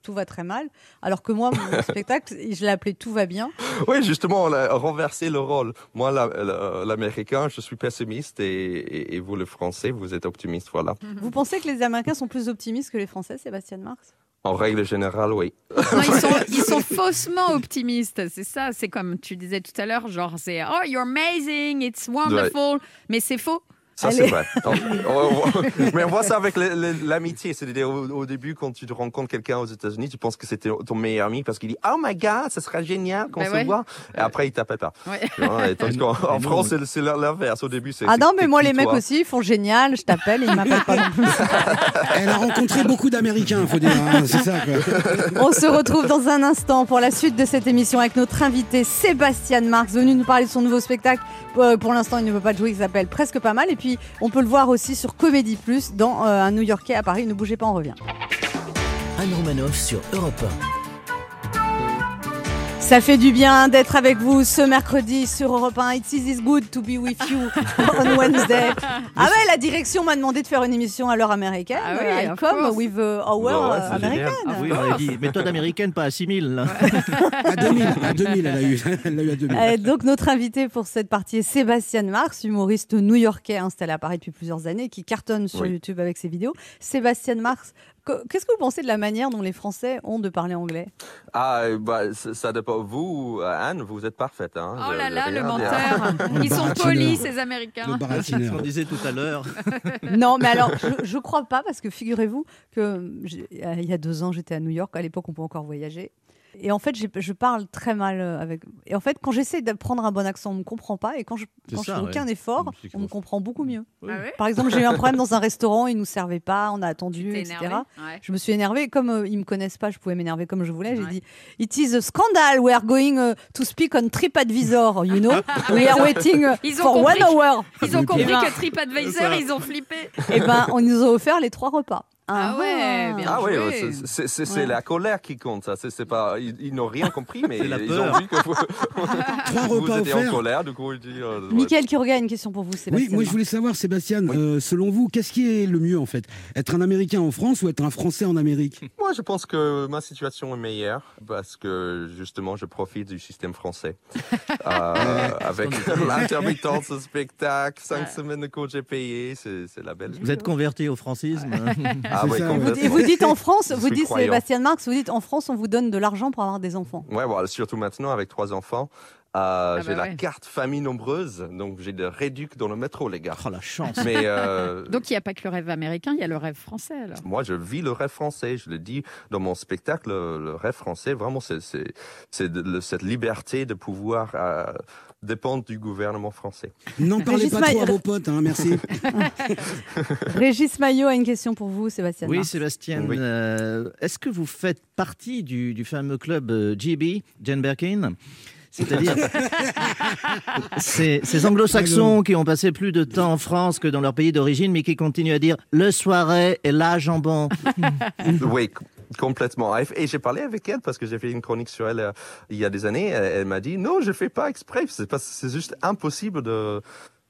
tout va très mal. Alors que moi, mon [LAUGHS] spectacle, je l'ai appelé Tout va bien. Oui, justement, on a renversé le rôle. Moi, la- la- l'américain, je suis pessimiste et, et, et vous, le français, vous êtes optimiste, voilà. Vous pensez que les Américains sont plus optimistes que les Français, Sébastien Marx En règle générale, oui. Non, ils, sont, [LAUGHS] ils sont faussement optimistes, c'est ça. C'est comme tu disais tout à l'heure, genre c'est oh you're amazing, it's wonderful, mais c'est faux. Ça, c'est vrai. On- on- on- mais on voit ça avec l'amitié. C'est-à-dire, au, au début, quand tu te rencontres quelqu'un aux États-Unis, tu penses que c'était ton meilleur ami parce qu'il dit Oh my God, ça serait génial qu'on Ben se ouais. voit. Et après, il t'appelle pas. Ouais. Et en France, c'est- c'est l'inverse. Au début, c'est. Ah c'est- non, mais c'est moi les mecs aussi, ils font génial, je t'appelle, ils m'appellent pas non plus. [LAUGHS] Elle a rencontré beaucoup d'Américains, faut dire. hein, c'est ça, quoi. [LAUGHS] On se retrouve dans un instant pour la suite de cette émission avec notre invité Sébastien Marx, venu nous parler de son nouveau spectacle. Euh, Pour l'instant, il ne veut pas jouer, il s'appelle Presque pas mal. Et puis, on peut le voir aussi sur Comédie Plus dans euh, un New Yorkais à Paris. Ne bougez pas, on revient. Anne Romanoff sur Europe Ça fait du bien d'être avec vous ce mercredi sur Europe 1. It is good to be with you [LAUGHS] on Wednesday. Ah ouais, la direction m'a demandé de faire une émission à l'heure américaine. Ah oui, I come course. with hour Bah ouais, uh, c'est américaine. génial. Ah oui, on avait dit méthode américaine, pas à 6000. Là. [LAUGHS] À 2000, à 2000, elle a eu. [LAUGHS] Elle l'a eu à 2000. Euh, donc notre invité pour cette partie est Sébastien Marx, humoriste new-yorkais installé à Paris depuis plusieurs années, qui cartonne sur Oui. YouTube avec ses vidéos. Sébastien Marx, co- qu'est-ce que vous pensez de la manière dont les Français ont de parler anglais? Ah, euh, bah, ça dépend. Vous, euh, Anne, vous êtes parfaite. Hein. Oh là là, le menteur. [LAUGHS] Ils sont polis ces Américains. C'est ce qu'on disait tout à l'heure. [LAUGHS] Non, mais alors je, je crois pas parce que figurez-vous que il y a deux ans j'étais à New York. À l'époque, on peut encore voyager. Et en fait, je parle très mal euh, avec. Et en fait, quand j'essaie d'apprendre un bon accent, on me comprend pas. Et quand je, quand je ça, fais ouais. aucun effort, on me comprend beaucoup mieux. Ah ouais Par exemple, j'ai eu un problème dans un restaurant, ils nous servaient pas, on a attendu, etc. Ouais. Je me suis énervée. Comme euh, ils me connaissent pas, je pouvais m'énerver comme je voulais. J'ai Ouais. dit It is a scandal. We are going uh, to speak on TripAdvisor. You know, [LAUGHS] we are waiting uh, for one hour. Ils ont [LAUGHS] compris Eh ben- que TripAdvisor, ils ont flippé. Et ben, on nous a offert les trois repas. Ah ouais, bien. Ah joué. ouais, c'est- c'est c'est- c'est Ouais. la colère qui compte. Ça. C'est c'est pas, ils, ils n'ont rien compris, mais [LAUGHS] ils peur. ont vu que vous, [LAUGHS] vous étiez en colère. Du coup, ils disent. euh, ouais. Michael Kiroga a une question pour vous, Sébastien. Oui, moi je voulais savoir, Sébastien, euh, selon vous, qu'est-ce qui est le mieux en fait? Être un Américain en France ou être un Français en Amérique? [LAUGHS] Moi, je pense que ma situation est meilleure parce que justement, je profite du système français. Euh, avec l'intermittence au spectacle, cinq semaines de congés payés, c'est c'est la belle. Vous êtes converti au francisme. Ah Ça, Vous-. Et vous dites en [LAUGHS] France, vous dites croyant. Sébastien Marx, vous dites en France, on vous donne de l'argent pour avoir des enfants. Ouais, voilà, surtout maintenant avec trois enfants. Euh, bah j'ai la ouais. carte famille nombreuse, donc j'ai des réducs dans le métro, les gars. Oh la chance. Mais euh, [LAUGHS] Donc il n'y a pas que le rêve américain, il y a le rêve français alors. moi, je vis le rêve français. Je le dis dans mon spectacle, le, rêve français, vraiment, c'est cette liberté de pouvoir euh, dépendre du gouvernement français. N'en parlez Régis pas trop à Maillot. vos potes, hein, merci. [LAUGHS] [LAUGHS] Régis Maillot a une question pour vous, Sébastien Oui, Marx. Sébastien, Oui. euh, est-ce que vous faites partie du, du fameux club euh, GB, Jane Birkin? C'est-à-dire [LAUGHS] ces, ces anglo-saxons qui ont passé plus de temps en France que dans leur pays d'origine, mais qui continuent à dire le soirée [LAUGHS] et la jambon. oui, complètement. Et j'ai parlé avec elle parce que j'ai fait une chronique sur elle euh, il y a des années. Elle, elle m'a dit non, je fais pas exprès. C'est pas, c'est juste impossible de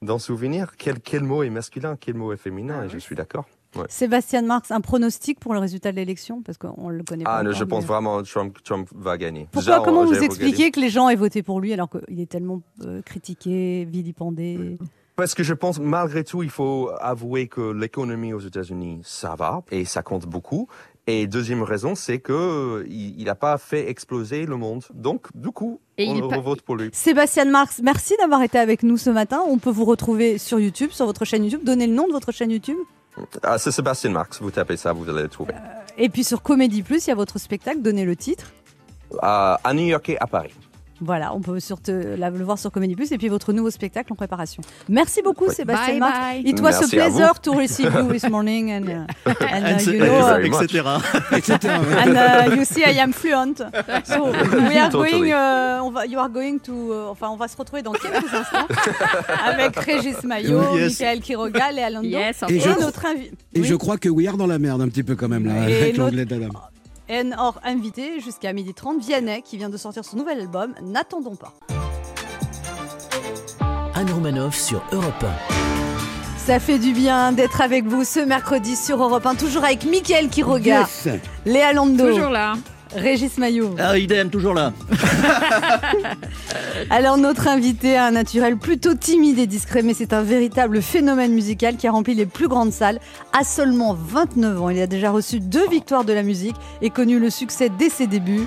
d'en souvenir. Quel quel mot est masculin, quel mot est féminin. et je suis d'accord. Ouais. Sébastien Marx, un pronostic pour le résultat de l'élection? Parce qu'on ne le connaît pas. Ah, encore, je pense mais- vraiment Trump Trump va gagner. Pourquoi Déjà, Comment j'ai vous expliquez que les gens aient voté pour lui alors qu'il est tellement euh, critiqué, vilipendé? Parce que je pense, malgré tout, il faut avouer que l'économie aux États-Unis, ça va et ça compte beaucoup. Et deuxième raison, c'est que euh, il n'a pas fait exploser le monde. Donc, du coup, Et on il pas- revote pour lui. Sébastien Marx, merci d'avoir été avec nous ce matin. On peut vous retrouver sur YouTube, sur votre chaîne YouTube. Donnez le nom de votre chaîne YouTube. Ah, c'est Sébastien Marx, vous tapez ça, vous allez le trouver. Et puis sur Comédie Plus, il y a votre spectacle, donnez le titre. Euh, à New York et à Paris. Voilà, on peut sur te- la- le voir sur Comédie Plus et puis votre nouveau spectacle en préparation. Merci beaucoup, Sébastien Bye bye. It was Merci a pleasure to receive you this morning and, [LAUGHS] uh, and, uh, And- you know, uh, etc. [LAUGHS] [LAUGHS] and uh, you see I am fluent. So we are going, uh, on va, you are going to, uh, enfin on va se retrouver dans quelques instants avec Régis Maillot, Yes. Michael Quiroga, Léa Lando. Yes, Et Et je- course. notre invité. Et je crois que We Are dans la merde un petit peu quand même là, Et avec l'anglais d'Adam. Et hors invité jusqu'à 12h30, Vianney qui vient de sortir son nouvel album, N'attendons pas. Anne Romanoff sur Europe Ça fait du bien d'être avec vous ce mercredi sur Europe 1, toujours avec Mickaël Quiroga, Yes. Léa Lando, Toujours là. Régis Maillot. Ah, idem, toujours là. [LAUGHS] Alors notre invité a un naturel plutôt timide et discret, mais c'est un véritable phénomène musical qui a rempli les plus grandes salles à seulement 29 ans. Il a déjà reçu deux victoires de la musique et connu le succès dès ses débuts.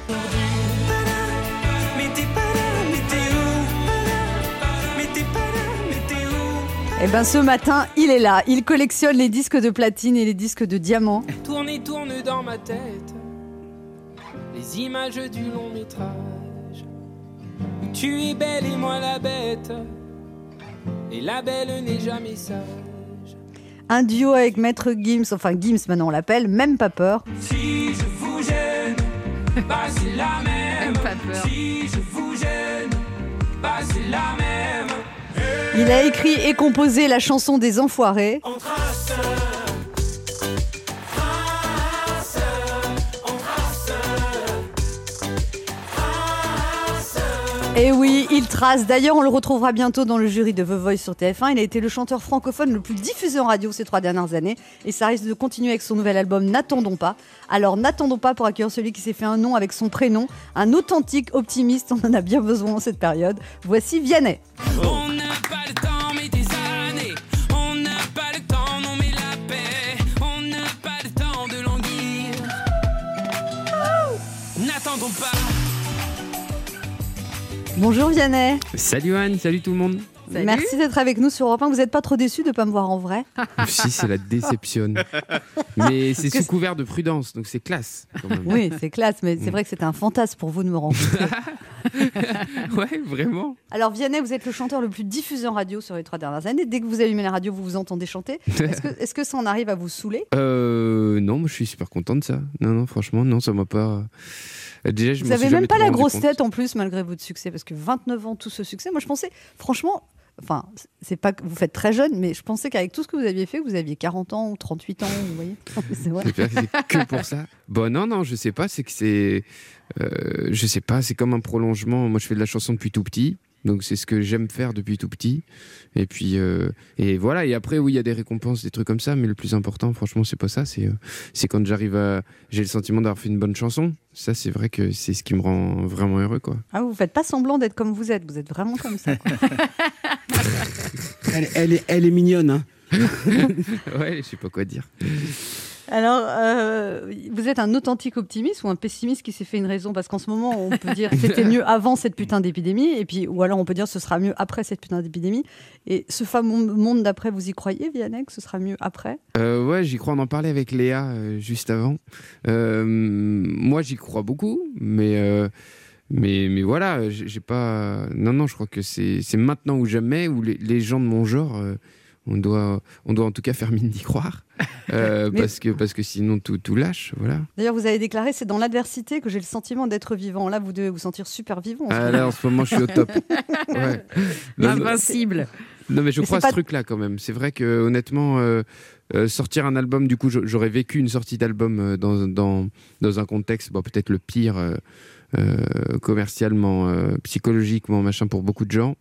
Et ben ce matin, il est là. Il collectionne les disques de platine et les disques de diamant. Tourne tourne dans ma tête les images du long métrage. Où tu es belle et moi la bête, et la belle n'est jamais sage. Un duo avec Maître Gims, enfin Gims maintenant on l'appelle, même pas peur. Si je vous gêne, bah c'est la même. Pas peur. Si je vous gêne, bah c'est la même. Il a écrit et composé la chanson des Enfoirés. On trace, trace, Et oui, il trace. D'ailleurs, on le retrouvera bientôt dans le jury de The Voice sur TF1. Il a été le chanteur francophone le plus diffusé en radio ces trois dernières années. Et ça risque de continuer avec son nouvel album N'attendons pas. Alors, n'attendons pas pour accueillir celui qui s'est fait un nom avec son prénom. Un authentique optimiste. On en a bien besoin en cette période. Voici Vianney. On Bonjour Vianney. Salut Anne, salut tout le monde. Salut. Merci d'être avec nous sur Europe 1. Vous n'êtes pas trop déçu de ne pas me voir en vrai? [LAUGHS] Si, c'est la déception. Mais c'est sous couvert de prudence, donc c'est classe. quand même. Oui, c'est classe, mais c'est vrai que c'était un fantasme pour vous de me rencontrer. [LAUGHS] ouais, vraiment. Alors Vianney, vous êtes le chanteur le plus diffusé en radio sur les trois dernières années. Dès que vous allumez la radio, vous vous entendez chanter. Est-ce que, est-ce que ça en arrive à vous saouler? Euh, non, moi je suis super content de ça. Non, non, franchement, non, ça m'a pas. Euh, Déjà, je Vous m'en avez suis même pas la grosse tête en plus malgré votre succès, parce que 29 ans, tout ce succès. Moi, je pensais, franchement, enfin, c'est pas que vous faites très jeune, mais je pensais qu'avec tout ce que vous aviez fait, vous aviez 40 ans ou 38 ans, vous voyez. [LAUGHS] C'est vrai. C'est clair que c'est que pour ça. Bon, non, non, je sais pas. C'est que c'est. euh, je sais pas, c'est comme un prolongement. Moi, je fais de la chanson depuis tout petit. Donc, c'est ce que j'aime faire depuis tout petit. Et puis, euh, et voilà. Et après, oui, il y a des récompenses, des trucs comme ça. Mais le plus important, franchement, c'est pas ça. C'est euh, c'est quand j'arrive à. J'ai le sentiment d'avoir fait une bonne chanson. Ça, c'est vrai que c'est ce qui me rend vraiment heureux, quoi. Ah, vous faites pas semblant d'être comme vous êtes, vous êtes vraiment comme ça. quoi. [LAUGHS] Elle, elle est, elle est mignonne. Hein. [LAUGHS] ouais, je sais pas quoi dire. Alors, euh, vous êtes un authentique optimiste ou un pessimiste qui s'est fait une raison Parce qu'en ce moment, on peut dire c'était mieux avant cette putain d'épidémie, et puis ou alors on peut dire ce sera mieux après cette putain d'épidémie. Et ce fameux monde d'après, vous y croyez, Vianney, que ce sera mieux après? Euh, ouais, j'y crois. On en parlait avec Léa euh, juste avant. Euh, moi, j'y crois beaucoup, mais mais mais voilà, j'ai pas. Non, non, je crois que c'est maintenant ou jamais où les, gens de mon genre. on doit, on doit en tout cas faire mine d'y croire, Euh, Mais- parce que parce que sinon tout, tout lâche, voilà. D'ailleurs, vous avez déclaré c'est dans l'adversité que j'ai le sentiment d'être vivant. Là, vous devez vous sentir super vivant. en ce Ah, moment. là, en ce moment, je suis au top. [LAUGHS] Ouais. Non, non, Invincible. Non, mais je Mais crois à ce pas- truc-là quand même. C'est vrai que honnêtement, euh, euh, sortir un album, du coup, j'a- j'aurais vécu une sortie d'album dans, dans, dans un contexte, bon, peut-être le pire euh, euh, commercialement, euh, psychologiquement, machin, pour beaucoup de gens.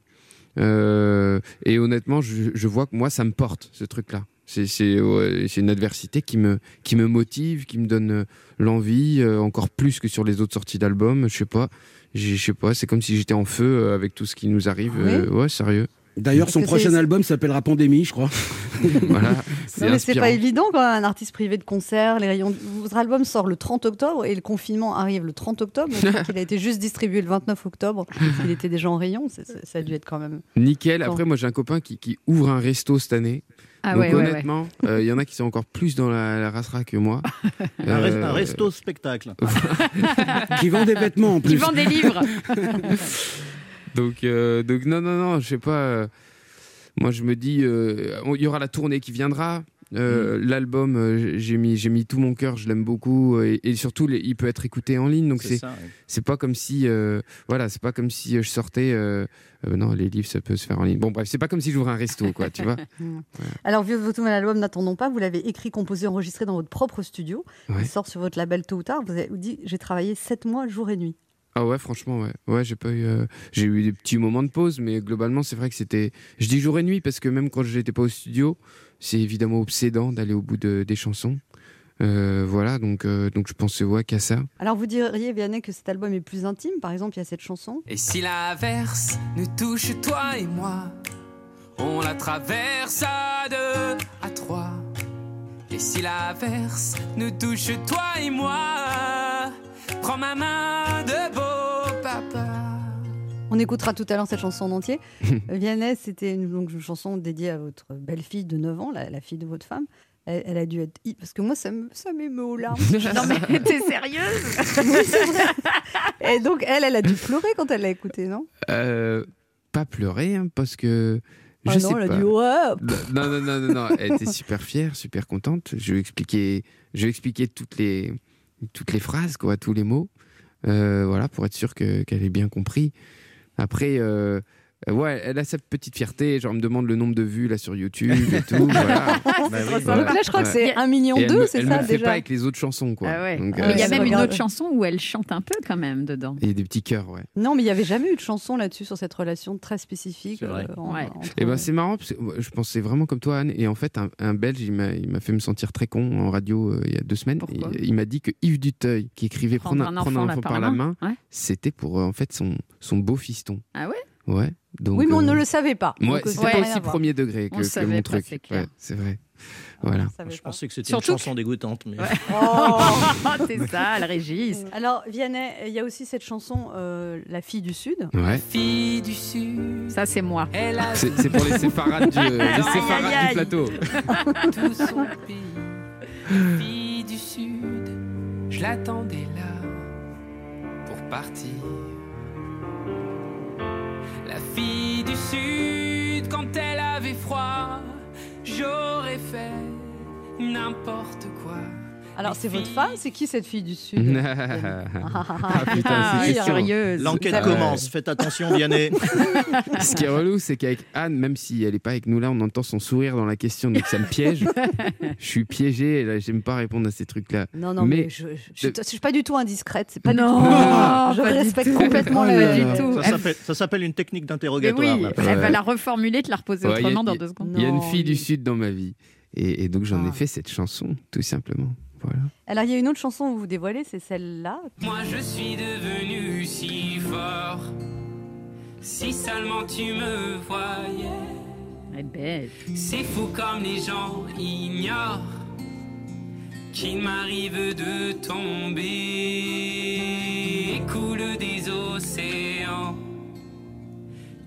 Euh, et honnêtement, je, je vois que moi, ça me porte, ce truc-là. C'est ouais, une adversité qui me, qui me motive, qui me donne euh, l'envie, euh, encore plus que sur les autres sorties d'albums. Je sais pas. Je sais pas, c'est comme si j'étais en feu euh, avec tout ce qui nous arrive. Ah oui Euh, ouais, sérieux. D'ailleurs, son prochain album s'appellera Pandémie, je crois. [LAUGHS] voilà, Non, mais c'est pas évident quand même, un artiste privé de concert. Les rayons... Votre album sort le 30 octobre et le confinement arrive le 30 octobre. Donc, qu'il a été juste distribué le 29 octobre. Il était déjà en rayon. Ça a dû être quand même. Nickel. Après, moi, j'ai un copain qui, qui ouvre un resto cette année. Ah Donc, ouais, ouais, honnêtement, euh, il y en a qui sont encore plus dans la, la rassera que moi. [LAUGHS] Un, Euh, un resto spectacle. [LAUGHS] Qui vend des vêtements en plus. Qui vend des livres. [LAUGHS] donc, euh, donc, non, non, non, je sais pas. euh, moi, je me dis, euh, on- il y aura la tournée qui viendra. Euh, Mm. L'album, euh, j'ai mis, j'ai mis tout mon cœur, je l'aime beaucoup et, et surtout, les- il peut être écouté en ligne. Donc C'est c'est, ça, ouais. c'est pas comme si, euh, voilà, c'est pas comme si euh, je sortais. euh, euh, non, les livres, ça peut se faire en ligne. Bon, bref, c'est pas comme si j'ouvrais un resto, quoi, tu vois. [LAUGHS] Alors, Vieux votre nouvel album, n'attendons pas. Vous l'avez écrit, composé, enregistré dans votre propre studio. Ouais. Il sort sur votre label tôt ou tard. Vous avez dit J'ai travaillé 7 mois, jour et nuit. Ah ouais, franchement, ouais. Ouais, j'ai pas eu. euh, j'ai eu des petits moments de pause, mais globalement, c'est vrai que c'était. Je dis jour et nuit parce que même quand j'étais pas au studio, c'est évidemment obsédant d'aller au bout de- des chansons. Euh, voilà, donc, euh, donc je pensais ouais, qu'à ça. Alors, vous diriez, Vianney, que cet album est plus intime. Par exemple, il y a cette chanson? Et si l'averse nous touche toi et moi, on la traverse à deux, à trois. Et si l'averse nous touche toi et moi, prends ma main de. On écoutera tout à l'heure cette chanson en entier. Euh, [LAUGHS] Vianney, c'était une, donc, une chanson dédiée à votre belle-fille de 9 ans, la, la fille de votre femme. Elle, elle a dû être. Parce que moi, ça me- ça m'émeut aux larmes. non mais t'es sérieuse? [LAUGHS] Oui, c'est vrai. Et donc, elle, elle a dû pleurer quand elle l'a écouté, non? Euh, pas pleurer, hein, parce que. Je Ah sais non, elle a dit ouais. Non, non, non, non, non. Elle était super fière, super contente. Je lui expliquais, je lui expliquais toutes les, toutes les phrases, quoi, tous les mots. Euh, voilà, pour être sûr que- qu'elle ait bien compris. Après, euh, euh, ouais, elle a sa petite fierté. Genre, elle me demande le nombre de vues là sur YouTube et tout. voilà. [LAUGHS] Bah oui. Donc là, je crois que c'est 1 million Et elle 2, me- c'est elle ça me le fait déjà pas avec les autres chansons, quoi. Ah ouais. Donc, Il euh, y a même une autre chanson où elle chante un peu quand même dedans. il y a des petits cœurs, ouais. Non, mais il n'y avait jamais eu de chanson là-dessus sur cette relation très spécifique. Euh, en- Ouais. Et ben c'est marrant parce que je pensais vraiment comme toi Anne et en fait un, un Belge il m'a il m'a fait me sentir très con en radio euh, il y a deux semaines. Pourquoi il, il m'a dit que Yves Duteuil qui écrivait Prendre prendre, un enfant là par la main, c'était pour euh, en fait son son beau fiston. Ah ouais? Ouais. Donc, oui, mais on euh, ne le savait pas. Ouais, Donc, c'était pas aussi premier degré que, le que savait mon truc. c'est clair. Ouais, c'est vrai. Voilà. Je pensais que c'était Surtout une chanson dégoûtante. Mais... [LAUGHS] Oh. [LAUGHS] c'est ça, le Régis. [LAUGHS] Alors, Vianney, il y a aussi cette chanson, euh, La fille du Sud. Ouais. Fille du Sud, Ça c'est moi. elle a C'est c'est pour les séfarades du, les Aïe, séfarades aïe, aïe. du plateau. tout son pays. Fille du Sud, je l'attendais là pour partir. La fille du Sud, quand elle avait froid, j'aurais fait n'importe quoi. Alors, c'est votre femme C'est qui cette fille du Sud? [LAUGHS] Ah putain, Ah, c'est curieuse. L'enquête Ouais. commence. Faites attention, Vianney. [LAUGHS] Ce qui est relou, c'est qu'avec Anne, même si elle n'est pas avec nous là, on entend son sourire dans la question, donc ça me piège. [LAUGHS] je suis piégé, et là, j'aime pas répondre à ces trucs-là. Non, non, mais, Mais- je, je, je- je suis pas du tout indiscrète. C'est pas Non, du tout. pas je respecte complètement Oh là du tout. Ça s'appelle- Ça s'appelle une technique d'interrogatoire. oui, elle va la reformuler, te la reposer Ouais, y a- autrement dans deux secondes. Il y a une Non, fille du Sud dans ma vie. Et, et donc j'en ai Ah. fait cette chanson, tout simplement. Voilà. Alors, il y a une autre chanson où vous dévoilez, c'est celle-là. Moi je suis devenu si fort. Si seulement tu me voyais. Elle est belle. C'est fou comme les gens ignorent qu'il m'arrive de tomber. Coule des océans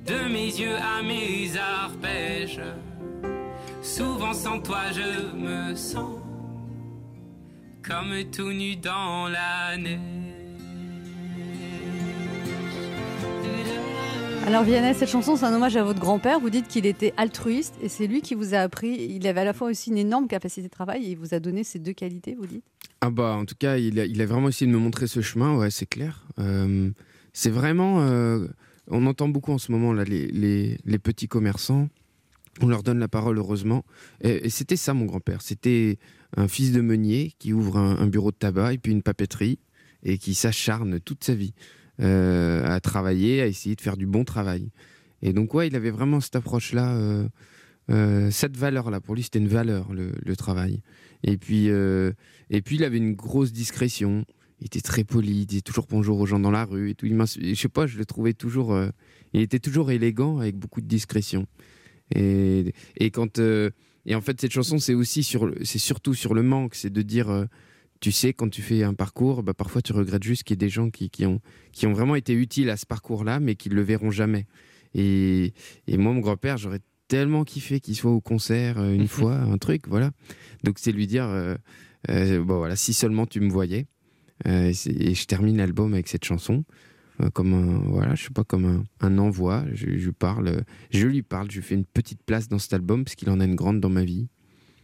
de mes yeux à mes arpèges. Souvent sans toi je me sens comme tout nu dans la neige. Alors, Vianney, cette chanson, c'est un hommage à votre grand-père. Vous dites qu'il était altruiste et c'est lui qui vous a appris. Il avait à la fois aussi une énorme capacité de travail et il vous a donné ces deux qualités, vous dites? Ah bah en tout cas, il a, il a vraiment essayé de me montrer ce chemin, ouais, c'est clair. Euh, c'est vraiment... euh, on entend beaucoup en ce moment là, les, les, les petits commerçants. On leur donne la parole, heureusement. Et, et c'était ça, mon grand-père. C'était un fils de meunier qui ouvre un, bureau de tabac et puis une papeterie et qui s'acharne toute sa vie euh, à travailler, à essayer de faire du bon travail. Et donc, ouais, il avait vraiment cette approche-là, euh, euh, cette valeur-là. Pour lui, c'était une valeur, le, travail. Et puis, et puis, il avait une grosse discrétion. Il était très poli, il disait toujours bonjour aux gens dans la rue et tout. Je sais pas, je le trouvais toujours. il était toujours élégant avec beaucoup de discrétion. Et, et quand, Et en fait, cette chanson, c'est aussi sur, c'est surtout sur le manque, c'est de dire, euh, tu sais, quand tu fais un parcours, bah, parfois tu regrettes juste qu'il y ait des gens qui, qui ont, qui ont vraiment été utiles à ce parcours-là, mais qui le verront jamais. Et, et moi, mon grand-père, j'aurais tellement kiffé qu'il soit au concert euh, une fois, un truc, voilà. Donc c'est lui dire, euh, bon voilà, si seulement tu me voyais. Et je termine l'album avec cette chanson. Euh, comme un, voilà, je sais pas, comme un, un envoi. Je, je parle, je lui parle, je lui fais une petite place dans cet album parce qu'il en a une grande dans ma vie.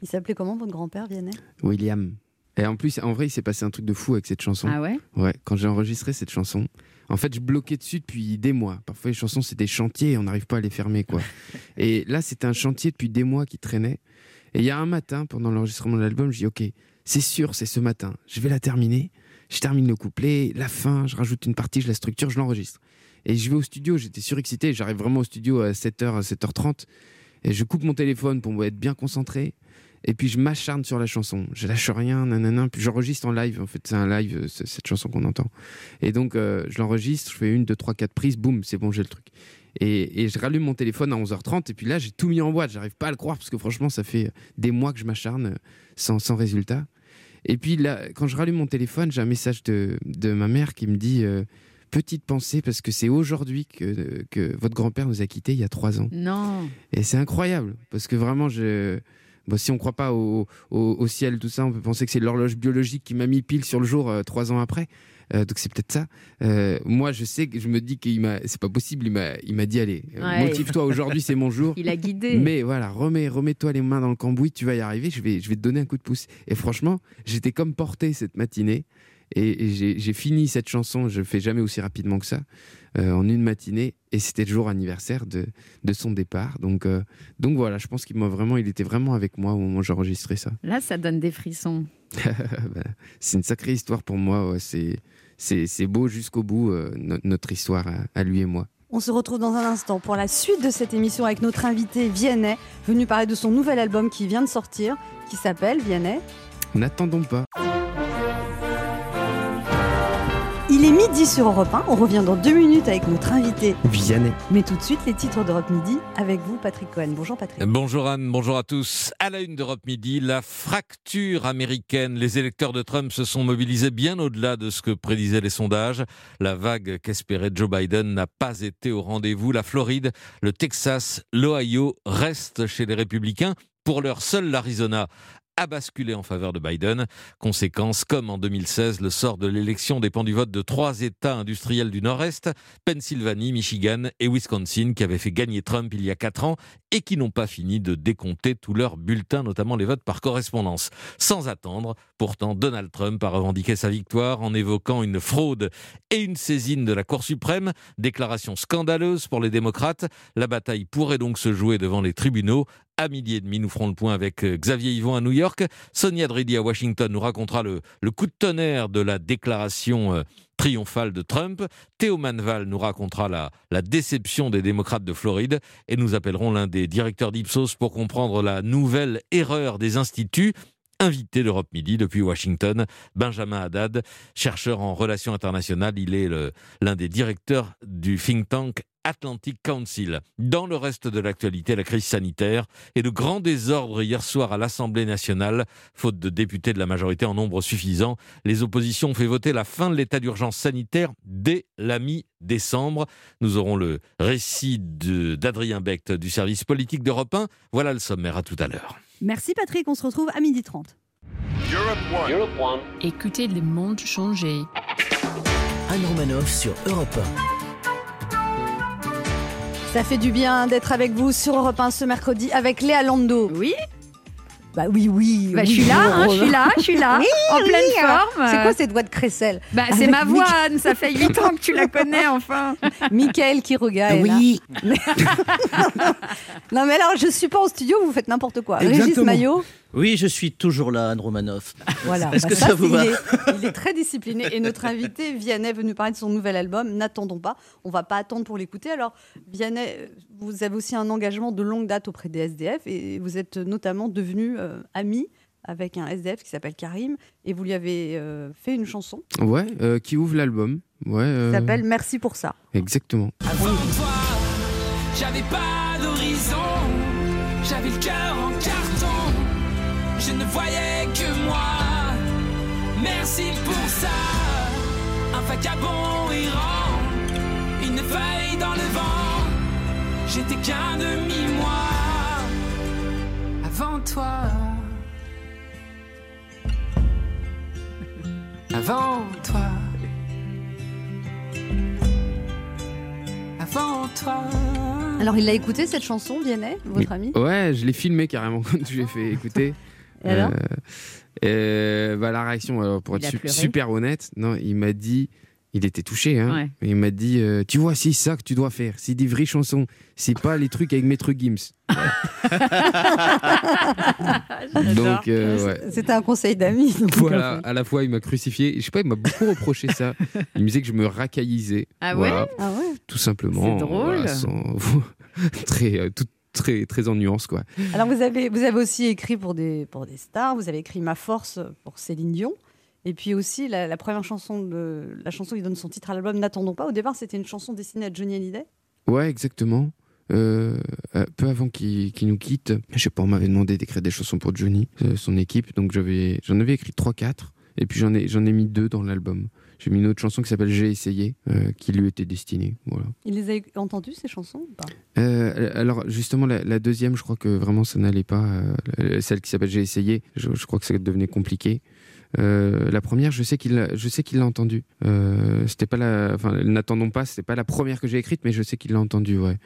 Il s'appelait comment votre grand-père, Vianney? William. Et en plus, en vrai, il s'est passé un truc de fou avec cette chanson. Ah ouais? Ouais, quand j'ai enregistré cette chanson, en fait, je bloquais dessus depuis des mois. Parfois, les chansons, c'est des chantiers et on n'arrive pas à les fermer, quoi. [LAUGHS] et là, c'était un chantier depuis des mois qui traînait. Et il y a un matin, pendant l'enregistrement de l'album, je dis, OK, c'est sûr, c'est ce matin. Je vais la terminer. Je termine le couplet, la fin, je rajoute une partie, je la structure, je l'enregistre. Et je vais au studio, j'étais surexcité. J'arrive vraiment au studio à 7h, à 7h30. Et je coupe mon téléphone pour être bien concentré. Et puis je m'acharne sur la chanson. Je lâche rien, nanana. Puis j'enregistre en live. En fait, c'est un live, euh, cette chanson qu'on entend. Et donc, euh, je l'enregistre, je fais une, deux, trois, quatre prises, boum, c'est bon, j'ai le truc. Et, je rallume mon téléphone à 11h30. Et puis là, j'ai tout mis en boîte. J'arrive pas à le croire parce que franchement, ça fait des mois que je m'acharne euh, sans résultat. Et puis là, quand je rallume mon téléphone, j'ai un message de, de ma mère qui me dit euh, Petite pensée, parce que c'est aujourd'hui que, que votre grand-père nous a quittés il y a trois ans. Non. Et c'est incroyable, parce que vraiment, je... bon, si on ne croit pas au, au- au ciel, tout ça, on peut penser que c'est l'horloge biologique qui m'a mis pile sur le jour euh, trois ans après. Euh, donc c'est peut-être ça. Euh, moi, je sais que je me dis qu'il m'a, c'est pas possible. Il m'a, il m'a dit allez, euh, Ouais. motive-toi aujourd'hui, c'est mon jour. [LAUGHS] Il a guidé. Mais voilà, remets, remets-toi les mains dans le cambouis, tu vas y arriver. Je vais, je vais te donner un coup de pouce. Et franchement, j'étais comme porté cette matinée. Et, et j'ai, fini cette chanson. Je le fais jamais aussi rapidement que ça euh, en une matinée. Et c'était le jour anniversaire de, de son départ. Donc, euh, donc voilà, je pense qu'il m'a vraiment, il était vraiment avec moi au moment où j'enregistrais ça. Là, ça donne des frissons. [LAUGHS] Bah, c'est une sacrée histoire pour moi. ouais. C'est, c'est, beau jusqu'au bout euh, no- notre histoire à, à lui et moi. On se retrouve dans un instant pour la suite de cette émission avec notre invité Vianney, venu parler de son nouvel album qui vient de sortir, qui s'appelle Vianney. N'attendons pas. Il est midi sur Europe 1. On revient dans deux minutes avec notre invité. Vianney. Mais tout de suite, les titres d'Europe Midi avec vous, Patrick Cohen. Bonjour Patrick. Bonjour Anne, bonjour à tous. À la une d'Europe Midi, la fracture américaine. Les électeurs de Trump se sont mobilisés bien au-delà de ce que prédisaient les sondages. La vague qu'espérait Joe Biden n'a pas été au rendez-vous. La Floride, le Texas, l'Ohio restent chez les républicains. Pour leur seul l'Arizona a basculé en faveur de Biden. Conséquence, comme en 2016, le sort de l'élection dépend du vote de trois États industriels du Nord-Est, Pennsylvanie, Michigan et Wisconsin, qui avaient fait gagner Trump il y a quatre ans et qui n'ont pas fini de décompter tous leurs bulletins, notamment les votes par correspondance. Sans attendre, pourtant, Donald Trump a revendiqué sa victoire en évoquant une fraude et une saisine de la Cour suprême, déclaration scandaleuse pour les démocrates. La bataille pourrait donc se jouer devant les tribunaux. À midi et demi, nous ferons le point avec euh, Xavier Yvon à New York. Sonia Dridi à Washington nous racontera le, coup de tonnerre de la déclaration euh, triomphale de Trump. Théo Manval nous racontera la, la déception des démocrates de Floride. Et nous appellerons l'un des directeurs d'Ipsos pour comprendre la nouvelle erreur des instituts. Invité d'Europe Midi depuis Washington, Benjamin Haddad, chercheur en relations internationales. Il est l'un des directeurs du think tank Atlantic Council. Dans le reste de l'actualité, la crise sanitaire et de grands désordres hier soir à l'Assemblée nationale. Faute de députés de la majorité en nombre suffisant, les oppositions ont fait voter la fin de l'état d'urgence sanitaire dès la mi-décembre. Nous aurons le récit d'Adrien Becht du service politique d'Europe 1. Voilà le sommaire. À tout à l'heure. Merci Patrick, on se retrouve à midi 30. Écoutez le monde changer. Anne Romanoff sur Europe Ça fait du bien d'être avec vous sur Europe 1 ce mercredi avec Léa Lando. Oui Bah oui, oui. Bah, oui, je suis là, hein, je suis là, je suis là, Oui, en oui, pleine hein. forme. C'est quoi cette voix de crécelle Bah, c'est ma voix, Anne, ça fait [LAUGHS] 8 ans que tu la connais, enfin. Michael Quiroga est Oui. là. [LAUGHS] non mais alors, je suis pas en studio, vous faites n'importe quoi. Régis Exactement. Maillot, Oui, je suis toujours là, Anne Romanoff. [LAUGHS] voilà. Est-ce Bah, que ça vous il va est, il est très discipliné. Et notre invité, Vianney, est venu parler de son nouvel album. N'attendons pas. On va pas attendre pour l'écouter. Alors, Vianney, vous avez aussi un engagement de longue date auprès des SDF et vous êtes notamment devenu euh, ami avec un SDF qui s'appelle Karim et vous lui avez euh, fait une chanson Ouais, euh, qui ouvre l'album. Ouais. qui s'appelle Merci pour ça. Exactement. Avant toi, j'avais pas d'horizon. J'avais le cœur en je ne voyais que moi. Merci pour ça, un vagabond errant, une feuille dans le vent. J'étais qu'un demi-moi avant toi. Avant toi. Avant toi. Alors, il l'a écouté cette chanson, Vianney, votre ami? Ouais, je l'ai filmé carrément [LAUGHS] quand je l'ai fait écouter. Et alors euh, bah, La réaction, alors, pour Il être a su- pleuré super honnête, non, il m'a dit, il était touché, hein, Ouais. mais il m'a dit, euh, tu vois, c'est ça que tu dois faire, c'est des vraies chansons, c'est pas les trucs avec Maître Gims. [LAUGHS] Donc, euh, ouais. C'était un conseil d'amis. Voilà, euh, à la fois il m'a crucifié, je sais pas, il m'a beaucoup reproché ça. Il me disait que je me racaillisais. Ah ouais? Voilà, Ah ouais? Tout simplement. C'est drôle. voilà, sans- [LAUGHS] très, euh, tout- très, très en nuance, quoi. Alors, vous avez, vous avez aussi écrit pour des, pour des stars. Vous avez écrit Ma Force pour Céline Dion. Et puis aussi, la, la première chanson, de, la chanson qui donne son titre à l'album, N'attendons pas. Au départ, c'était une chanson destinée à Johnny Hallyday. Ouais, exactement. Euh, euh, peu avant qu'il nous quitte, je sais pas, on m'avait demandé d'écrire des chansons pour Johnny, euh, son équipe, donc j'en avais écrit 3-4, et puis j'en ai, j'en ai mis deux dans l'album. J'ai mis une autre chanson qui s'appelle J'ai essayé, euh, qui lui était destinée. Voilà. Il les a entendues, ces chansons ou pas? Euh, alors justement la, la deuxième, je crois que vraiment ça n'allait pas. euh, celle qui s'appelle J'ai essayé, je, je crois que ça devenait compliqué. Euh, la première, je sais qu'il, l'a- je sais qu'il l'a entendue. Euh, c'était pas la, enfin, n'attendons pas, c'était pas la première que j'ai écrite, mais je sais qu'il l'a entendue, ouais.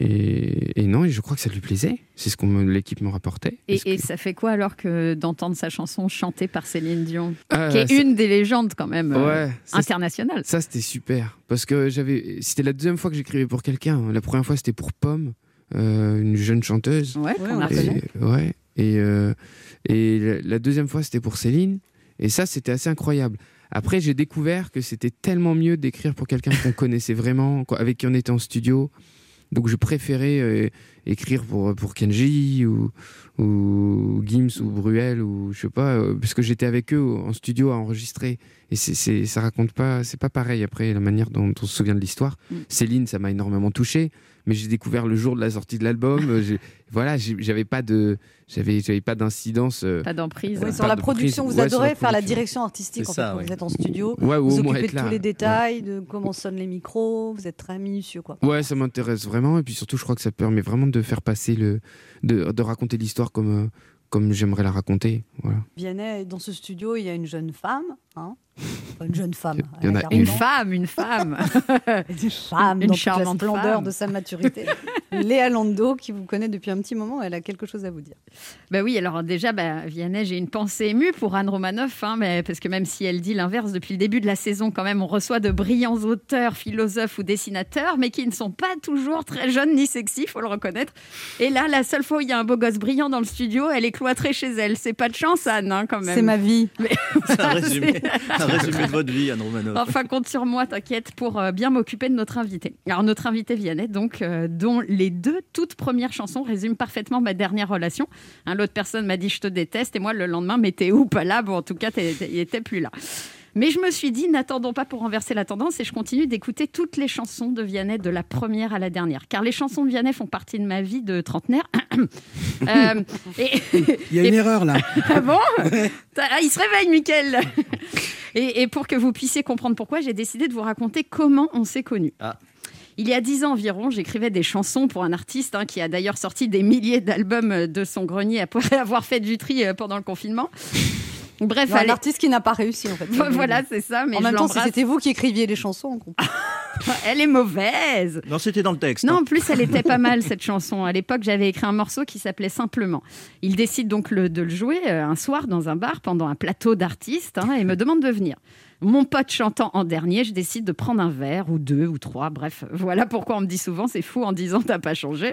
Et, et non, et je crois que ça lui plaisait. C'est ce qu'on me- l'équipe me rapportait. Et, que- ça fait quoi alors que d'entendre sa chanson chantée par Céline Dion, Ah, qui est ça- une des légendes quand même euh, Ouais, ça, internationales? Ça, c'était super. Parce que j'avais. C'était la deuxième fois que j'écrivais pour quelqu'un. La première fois, c'était pour Pomme, euh, une jeune chanteuse. Ouais, a Et- ouais. Et, euh, et la, la deuxième fois, c'était pour Céline. Et ça, c'était assez incroyable. Après, j'ai découvert que c'était tellement mieux d'écrire pour quelqu'un qu'on [LAUGHS] connaissait vraiment, avec qui on était en studio. Donc, je préférais euh, écrire pour, pour Kenji ou, ou Gims ou Bruel ou je sais pas, euh, parce que j'étais avec eux en studio à enregistrer. Et c'est, ça raconte pas, c'est pas pareil après la manière dont on se souvient de l'histoire. Mm. Céline, ça m'a énormément touché, mais j'ai découvert le jour de la sortie de l'album. euh, [LAUGHS] voilà, j'avais pas de, j'avais, j'avais pas d'incidence. euh, Pas d'emprise. Oui, Euh, sur la production, vous Ouais, sur la adorez faire la direction artistique C'est en fait, ça, quand ouais. vous êtes en studio. Ouais, ou vous moins occupez être de là. tous les Ouais. détails, de comment sonnent les micros, vous êtes très minutieux quoi. Ouais, ça m'intéresse vraiment. Et puis surtout, je crois que ça permet vraiment de faire passer le. de, de raconter l'histoire comme, euh, comme j'aimerais la raconter. Voilà. Vianney, dans ce studio, il y a une jeune femme, hein une jeune femme. Il y en elle a 40 [LAUGHS] Une femme, une femme. Une femme Une dans toute la charmante splendeur femme. de sa maturité. [LAUGHS] Léa Lando, qui vous connaît depuis un petit moment, elle a quelque chose à vous dire. Bah oui, alors déjà, bah, Vianney, j'ai une pensée émue pour Anne Romanoff, hein, mais, parce que même si elle dit l'inverse depuis le début de la saison, quand même, on reçoit de brillants auteurs, philosophes ou dessinateurs, mais qui ne sont pas toujours très jeunes ni sexy, faut le reconnaître. Et là, la seule fois où il y a un beau gosse brillant dans le studio, elle est cloîtrée chez elle. C'est pas de chance, Anne, hein, quand même. C'est ma vie. Mais- [LAUGHS] C'est un résumé, un résumé de votre vie, Anne Romanoff. Enfin, compte sur moi, t'inquiète, pour euh, bien m'occuper de notre invité. Alors, notre invité Vianney, donc, euh, dont les deux toutes premières chansons résument parfaitement ma dernière relation. Hein, L'autre personne m'a dit je te déteste, et moi, le lendemain, mais t'es où? Pas là? Bon, en tout cas, il était plus là. Mais je me suis dit, n'attendons pas pour renverser la tendance et je continue d'écouter toutes les chansons de Vianney de la première à la dernière. Car les chansons de Vianney font partie de ma vie de trentenaire. [COUGHS] Euh, et- Il y a une et- erreur là. ah bon? Ah, Il se réveille, Mickaël et, et pour que vous puissiez comprendre pourquoi, j'ai décidé de vous raconter comment on s'est connus. Ah. Il y a dix ans environ, j'écrivais des chansons pour un artiste hein, qui a d'ailleurs sorti des milliers d'albums euh, de son grenier après [LAUGHS] avoir fait du tri euh, pendant le confinement. Bref, un allez. artiste qui n'a pas réussi en fait. voilà, c'est ça. Mais en je même temps, si c'était vous qui écriviez les chansons. [LAUGHS] Elle est mauvaise. Non, c'était dans le texte. Non, hein. en plus, elle était pas mal [LAUGHS] cette chanson. À l'époque, j'avais écrit un morceau qui s'appelait Simplement. Il décide donc le- de le jouer euh, un soir dans un bar pendant un plateau d'artistes hein, et me demande de venir. Mon pote chantant en dernier, je décide de prendre un verre ou deux ou trois. Bref, voilà pourquoi on me dit souvent c'est fou en disant t'as pas changé.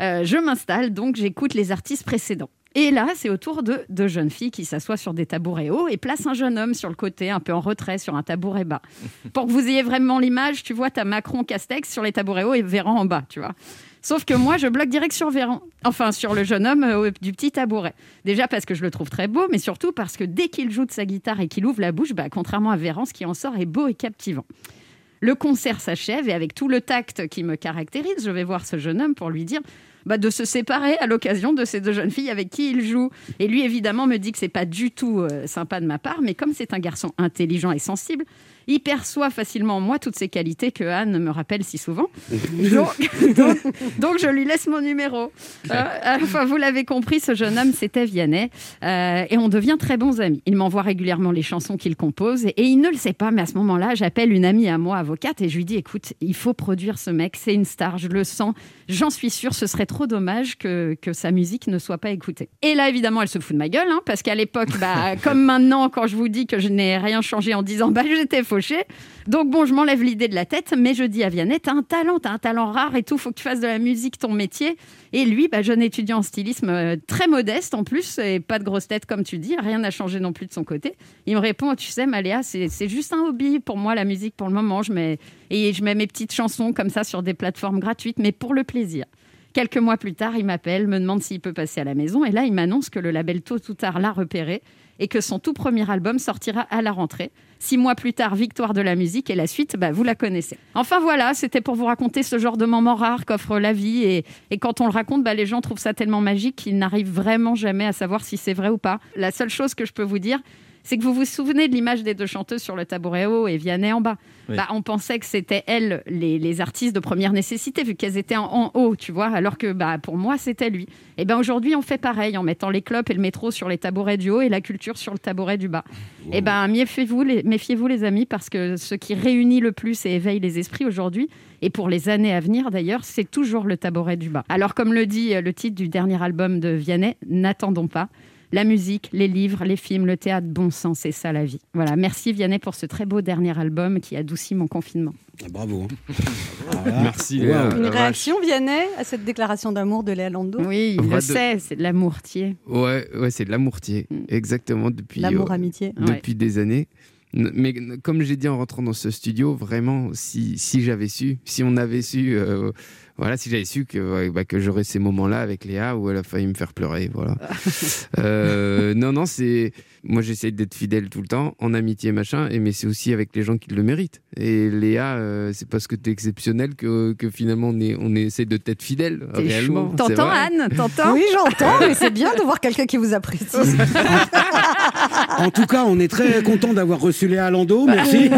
Euh, je m'installe donc j'écoute les artistes précédents. Et là, c'est au tour de deux jeunes filles qui s'assoient sur des tabourets hauts et placent un jeune homme sur le côté, un peu en retrait, sur un tabouret bas. [LAUGHS] Pour que vous ayez vraiment l'image, tu vois, t'as Macron, Castex sur les tabourets hauts et Véran en bas, tu vois. Sauf que moi, je bloque direct sur Véran. Enfin, sur le jeune homme euh, du petit tabouret. Déjà parce que je le trouve très beau, mais surtout parce que dès qu'il joue de sa guitare et qu'il ouvre la bouche, bah, contrairement à Véran, ce qui en sort est beau et captivant. Le concert s'achève et avec tout le tact qui me caractérise, je vais voir ce jeune homme pour lui dire bah, de se séparer à l'occasion de ces deux jeunes filles avec qui il joue. Et lui, évidemment, me dit que c'est pas du tout euh, sympa de ma part, mais comme c'est un garçon intelligent et sensible, il perçoit facilement en moi toutes ces qualités que Anne me rappelle si souvent. [LAUGHS] Donc, donc, donc je lui laisse mon numéro. Euh, enfin, vous l'avez compris, ce jeune homme, c'était Vianney. Euh, et on devient très bons amis. Il m'envoie régulièrement les chansons qu'il compose. Et, et il ne le sait pas, mais à ce moment-là, j'appelle une amie à moi, avocate, et je lui dis, écoute, il faut produire ce mec, c'est une star, je le sens. J'en suis sûre, ce serait trop dommage que, que sa musique ne soit pas écoutée. Et là, évidemment, elle se fout de ma gueule, hein, parce qu'à l'époque, bah, [LAUGHS] comme maintenant, quand je vous dis que je n'ai rien changé en disant, bah, j'étais Donc bon, je m'enlève l'idée de la tête, mais je dis à Vianney, t'as un talent, t'as un talent rare et tout, faut que tu fasses de la musique ton métier. Et lui, bah, jeune étudiant en stylisme, euh, très modeste en plus, et pas de grosse tête comme tu dis, rien n'a changé non plus de son côté. Il me répond, tu sais, Maléa, c'est c'est juste un hobby pour moi, la musique pour le moment. Je mets, et je mets mes petites chansons comme ça sur des plateformes gratuites, mais pour le plaisir. Quelques mois plus tard, il m'appelle, me demande s'il peut passer à la maison, et là, il m'annonce que le label Tôt ou Tard l'a repéré et que son tout premier album sortira à la rentrée. Six mois plus tard, Victoire de la musique, et la suite, bah, vous la connaissez. Enfin voilà, c'était pour vous raconter ce genre de moment rare qu'offre la vie, et, et quand on le raconte, bah, les gens trouvent ça tellement magique qu'ils n'arrivent vraiment jamais à savoir si c'est vrai ou pas. La seule chose que je peux vous dire, c'est que vous vous souvenez de l'image des deux chanteuses sur le tabouret haut et Vianney en bas. Oui. Bah, on pensait que c'était elles, les, les artistes de première nécessité, vu qu'elles étaient en, en haut, tu vois, alors que bah, pour moi, c'était lui. Et ben aujourd'hui, on fait pareil, en mettant les clopes et le métro sur les tabourets du haut et la culture sur le tabouret du bas. Et ben méfiez-vous, les, méfiez-vous, les amis, parce que ce qui réunit le plus et éveille les esprits aujourd'hui, et pour les années à venir d'ailleurs, c'est toujours le tabouret du bas. Alors, comme le dit euh, le titre du dernier album de Vianney, n'attendons pas. La musique, les livres, les films, le théâtre, bon sang, c'est ça la vie. Voilà, merci Vianney pour ce très beau dernier album qui adoucit mon confinement. bravo. [LAUGHS] Merci. Wow. Léa. Une réaction, Vianney, à cette déclaration d'amour de Léa Lando Oui, On il le de- sait, c'est de l'amourtier. Ouais, ouais, c'est de l'amourtier, exactement depuis L'amour, euh, amitié. depuis des années. Mais comme j'ai dit en rentrant dans ce studio, vraiment, si, si j'avais su, si on avait su, euh, voilà, si j'avais su que, bah, que j'aurais ces moments-là avec Léa où elle a failli me faire pleurer, voilà. [LAUGHS] Euh, non, non, c'est, moi j'essaie d'être fidèle tout le temps, en amitié machin, et mais c'est aussi avec les gens qui le méritent. Et Léa, euh, c'est parce que t'es exceptionnel que, que finalement on est, on essaie de t'être fidèle réellement. T'entends. Anne? T'entends? Oui, j'entends, mais c'est bien de voir quelqu'un qui vous apprécie. [LAUGHS] En tout cas, on est très content d'avoir reçu Léa Lando. Merci.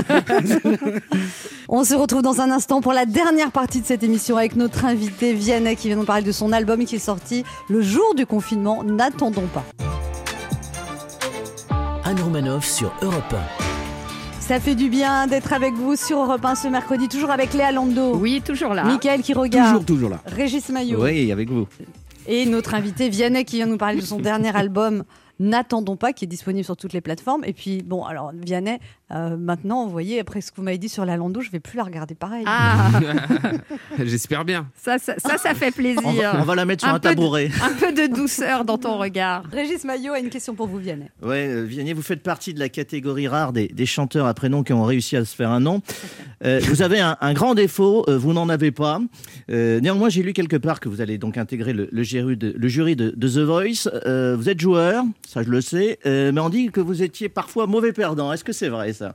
[LAUGHS] On se retrouve dans un instant pour la dernière partie de cette émission avec notre invité Vianney qui vient nous parler de son album qui est sorti le jour du confinement. N'attendons pas. Anne Romanoff sur Europe Ça fait du bien d'être avec vous sur Europe 1 ce mercredi, toujours avec Léa Lando. Oui, toujours là. Michael qui regarde. toujours, toujours là. Régis Maillot. Oui, avec vous. Et notre invité Vianney qui vient nous parler de son dernier album N'attendons pas, qui est disponible sur toutes les plateformes. Et puis, bon, alors Vianney, euh, maintenant, vous voyez, après ce que vous m'avez dit sur la Lando, je vais plus la regarder pareil. Ah, [LAUGHS] J'espère bien. ça, ça, ça, ça fait plaisir. On va, on va la mettre sur un, de- tabouret. [LAUGHS] un peu de douceur dans ton regard. Régis Maillot a une question pour vous, Vianney. Ouais, euh, Vianney, vous faites partie de la catégorie rare des, des chanteurs à prénom qui ont réussi à se faire un nom. [LAUGHS] Euh, vous avez un, un grand défaut, euh, vous n'en avez pas. Euh, néanmoins, j'ai lu quelque part que vous allez donc intégrer le, le jury de, le jury de, de The Voice. Euh, vous êtes joueur, ça je le sais, euh, mais on dit que vous étiez parfois mauvais perdant. Est-ce que c'est vrai ça?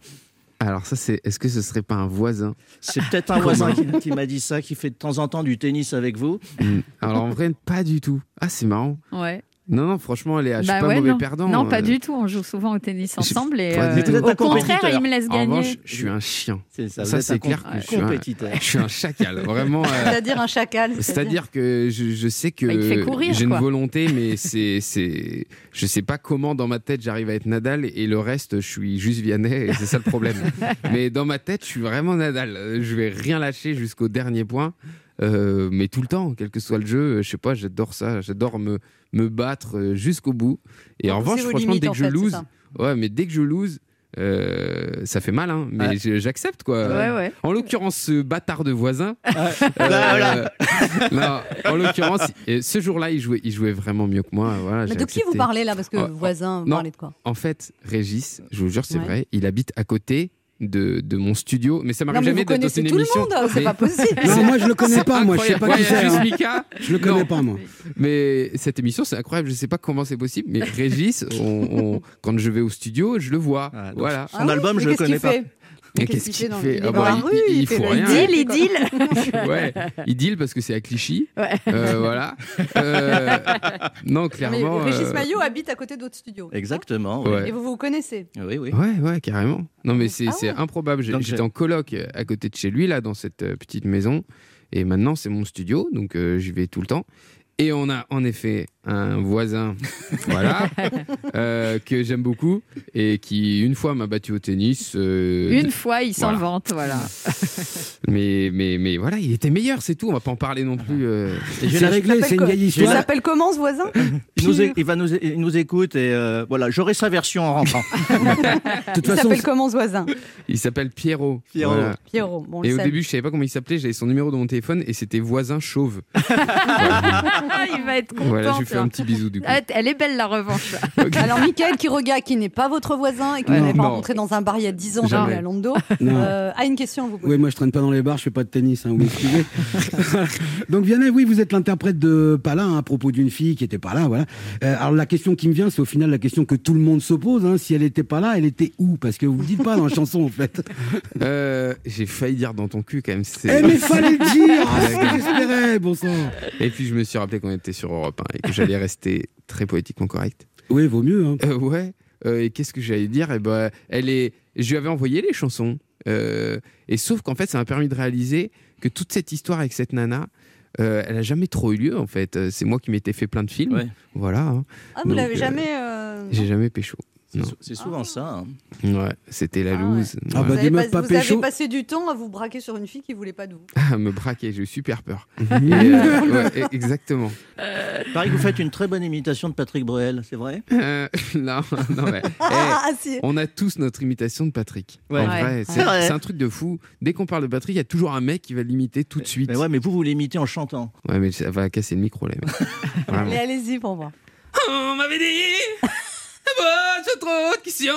Alors ça, c'est. Est-ce que ce serait pas un voisin? C'est peut-être un voisin qui, qui m'a dit ça, qui fait de temps en temps du tennis avec vous. Hmm. Alors en vrai, pas du tout. Ah, c'est marrant. Ouais. Non, non, franchement, Léa, je suis Bah pas ouais, mauvais non. perdant. Non, pas euh, du tout. On joue souvent au tennis ensemble et euh, au contraire, il me laisse En gagner. revanche, je suis un chien. C'est ça, Ça, c'est clair que je suis un- compétiteur. [LAUGHS] Je suis un chacal, vraiment. euh, C'est-à-dire un chacal. C'est-à-dire que je, je sais que Bah, j'ai une volonté, mais [LAUGHS] c'est, c'est, je sais pas comment dans ma tête j'arrive à être Nadal et le reste je suis juste Vianney et c'est ça le problème. [LAUGHS] mais dans ma tête je suis vraiment Nadal. Je vais rien lâcher jusqu'au dernier point, Euh, mais tout le temps, quel que soit le jeu, je sais pas, j'adore ça, j'adore me me battre euh, jusqu'au bout. Et en Repousser revanche, franchement, limites, dès que je fait, lose, ça. ouais, mais dès que je lose. euh, ça fait mal, hein, mais Ouais. j'accepte quoi. Ouais, ouais. En l'occurrence, ce bâtard de voisin, euh, [LAUGHS] [LAUGHS] non, en l'occurrence, euh, ce jour-là, il jouait, il jouait vraiment mieux que moi. Voilà, Mais de qui vous parlez là? Parce que Oh, voisin, vous non. parlez de quoi? En fait, Régis, je vous jure, c'est Ouais. vrai, il habite à côté de, de mon studio, mais ça m'arrive mais jamais d'être dans connaissez une tout le émission. monde, c'est Mais- pas possible. [LAUGHS] Non, moi je le connais pas, moi je sais pas qui c'est. hein. Mika. Je le connais Non. pas, moi. Mais cette émission, c'est incroyable. Je sais pas comment c'est possible, mais Régis, on- on- quand je vais au studio, je le vois. Ah, donc voilà. Son album, mais je le connais pas. fait? Qu'est-ce Qu'est-ce qu'il fait dans, fait il Ah bah, dans la il- rue, il- il fait faut rien. deal, Il deal. [LAUGHS] ouais, il deal parce que c'est à Clichy. Ouais. Euh, voilà. Euh, non, Mais clairement. Régis euh, Maillot habite à côté d'autres studios. Exactement. Et vous vous connaissez Oui, oui. Ouais, ouais, carrément. Non, mais c'est Ah improbable. J'étais en coloc à côté de chez lui, là, dans cette petite maison. Et maintenant, c'est mon studio, donc euh, j'y vais tout le temps. Et on a en effet un voisin, [LAUGHS] voilà, euh, que j'aime beaucoup et qui une fois m'a battu au tennis. euh, Une fois, il s'en Voilà. vante, voilà. [LAUGHS] mais mais mais voilà, il était meilleur, c'est tout. On va pas en parler non plus. euh. Et j'ai C'est la- réglé, c'est une vieille Il histoire. s'appelle comment ce voisin? [LAUGHS] Il nous, il va nous, il nous écoute et euh, voilà, j'aurai sa version en rentrant. [LAUGHS] De toute Il s'appelle comment ce voisin Il s'appelle Pierrot. Pierrot. Voilà. Pierrot. Bon, on Et au début, je savais pas comment il s'appelait. J'avais son numéro dans mon téléphone et c'était voisin chauve. [LAUGHS] il va être content. voilà, je lui fais un petit bisou du coup. Ah, Elle est belle la revanche. [LAUGHS] Alors, Michael Quiroga, qui n'est pas votre voisin et que vous n'avez pas rencontré dans un bar il y a 10 ans, Jamais. à Londo, euh, a une question à vous. Oui, moi je traîne pas dans les bars, je fais pas de tennis, hein, vous m'excusez. Donc Vianney, oui, vous êtes l'interprète de Palin hein, à propos d'une fille qui était pas là, voilà. Euh, alors la question qui me vient, c'est au final la question que tout le monde se pose. hein, si elle était pas là, elle était où? Parce que vous le dites pas dans la chanson en fait. [LAUGHS] Euh, J'ai failli dire dans ton cul quand même. Eh mais fallait le dire ah, j'espérais, bon sang. Et puis je me suis rappelé qu'on était sur Europe 1 et que j'allais rester très poétiquement correct. Oui, vaut mieux. Hein. Euh, ouais. Et qu'est-ce que j'allais dire? Eh ben, elle est. Je lui avais envoyé les chansons. Et sauf qu'en fait, ça m'a permis de réaliser que toute cette histoire avec cette nana, euh, elle a jamais trop eu lieu en fait. Euh, C'est moi qui m'étais fait plein de films. Ouais. Voilà. hein. Ah, vous l'avez euh, jamais. euh, J'ai jamais pécho. C'est souvent ça. hein. Ouais, c'était la Ah loose. Ah Ouais. bah, Vous, des avez, meufs pas- pas vous avez passé du temps à vous braquer sur une fille qui voulait pas de vous. À [LAUGHS] me braquer, j'ai eu super peur. [LAUGHS] Et, euh, ouais, exactement. Il paraît que vous faites une très bonne imitation de Patrick Bruel, c'est vrai? Euh, [LAUGHS] non, non, mais. eh, Ah, si. On a tous notre imitation de Patrick. Ouais. Ouais. C'est c'est vrai. c'est un truc de fou. Dès qu'on parle de Patrick, il y a toujours un mec qui va l'imiter tout de suite. Mais ouais, mais vous, vous l'imitez en chantant. Ouais, mais ça va casser le micro, là. Allez, allez-y pour voir. On m'avait dit Bon, j'ai trop de questions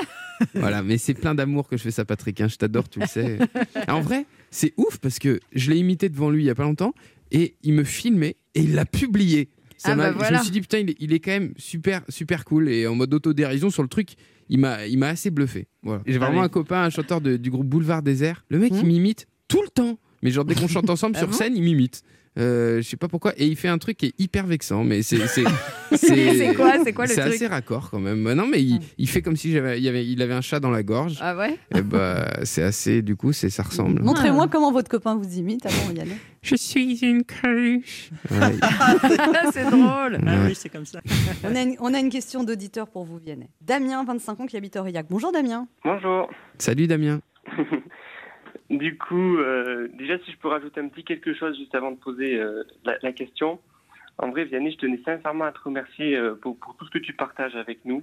[LAUGHS] Voilà, mais c'est plein d'amour que je fais ça, Patrick. hein, Je t'adore, tu le sais. Ah, En vrai, c'est ouf parce que je l'ai imité devant lui il y a pas longtemps et il me filmait et il l'a publié. Ça Ah m'a- bah Je me suis dit, putain, il est, il est quand même super, super cool et en mode autodérision sur le truc. Il m'a, il m'a assez bluffé. Voilà. J'ai Ah vraiment oui. un copain, un chanteur de- du groupe Boulevard Désert. Le mec, Hmm. il m'imite tout le temps. Mais genre, dès qu'on chante [LAUGHS] ensemble Ah sur scène, il m'imite. Euh, je sais pas pourquoi. Et il fait un truc qui est hyper vexant. Mais c'est. C'est [LAUGHS] quoi quoi le c'est assez raccord quand même. Non, mais il, il fait comme si j'avais, il, avait, il avait un chat dans la gorge. Ah ouais Et bah, c'est assez. Du coup, c'est, ça ressemble. [LAUGHS] Montrez-moi comment votre copain vous imite avant d'y aller. Je suis une cruche. Ouais. [LAUGHS] C'est drôle. Ah oui, c'est comme ça. On a une, on a une question d'auditeur pour vous, Vianney. Damien, 25 ans, qui habite Aurillac. Bonjour Damien. Bonjour. Salut Damien. Du coup, euh, déjà, si je peux rajouter un petit quelque chose juste avant de poser euh, la, la question. En vrai, Vianney, je tenais sincèrement à te remercier euh, pour, pour tout ce que tu partages avec nous.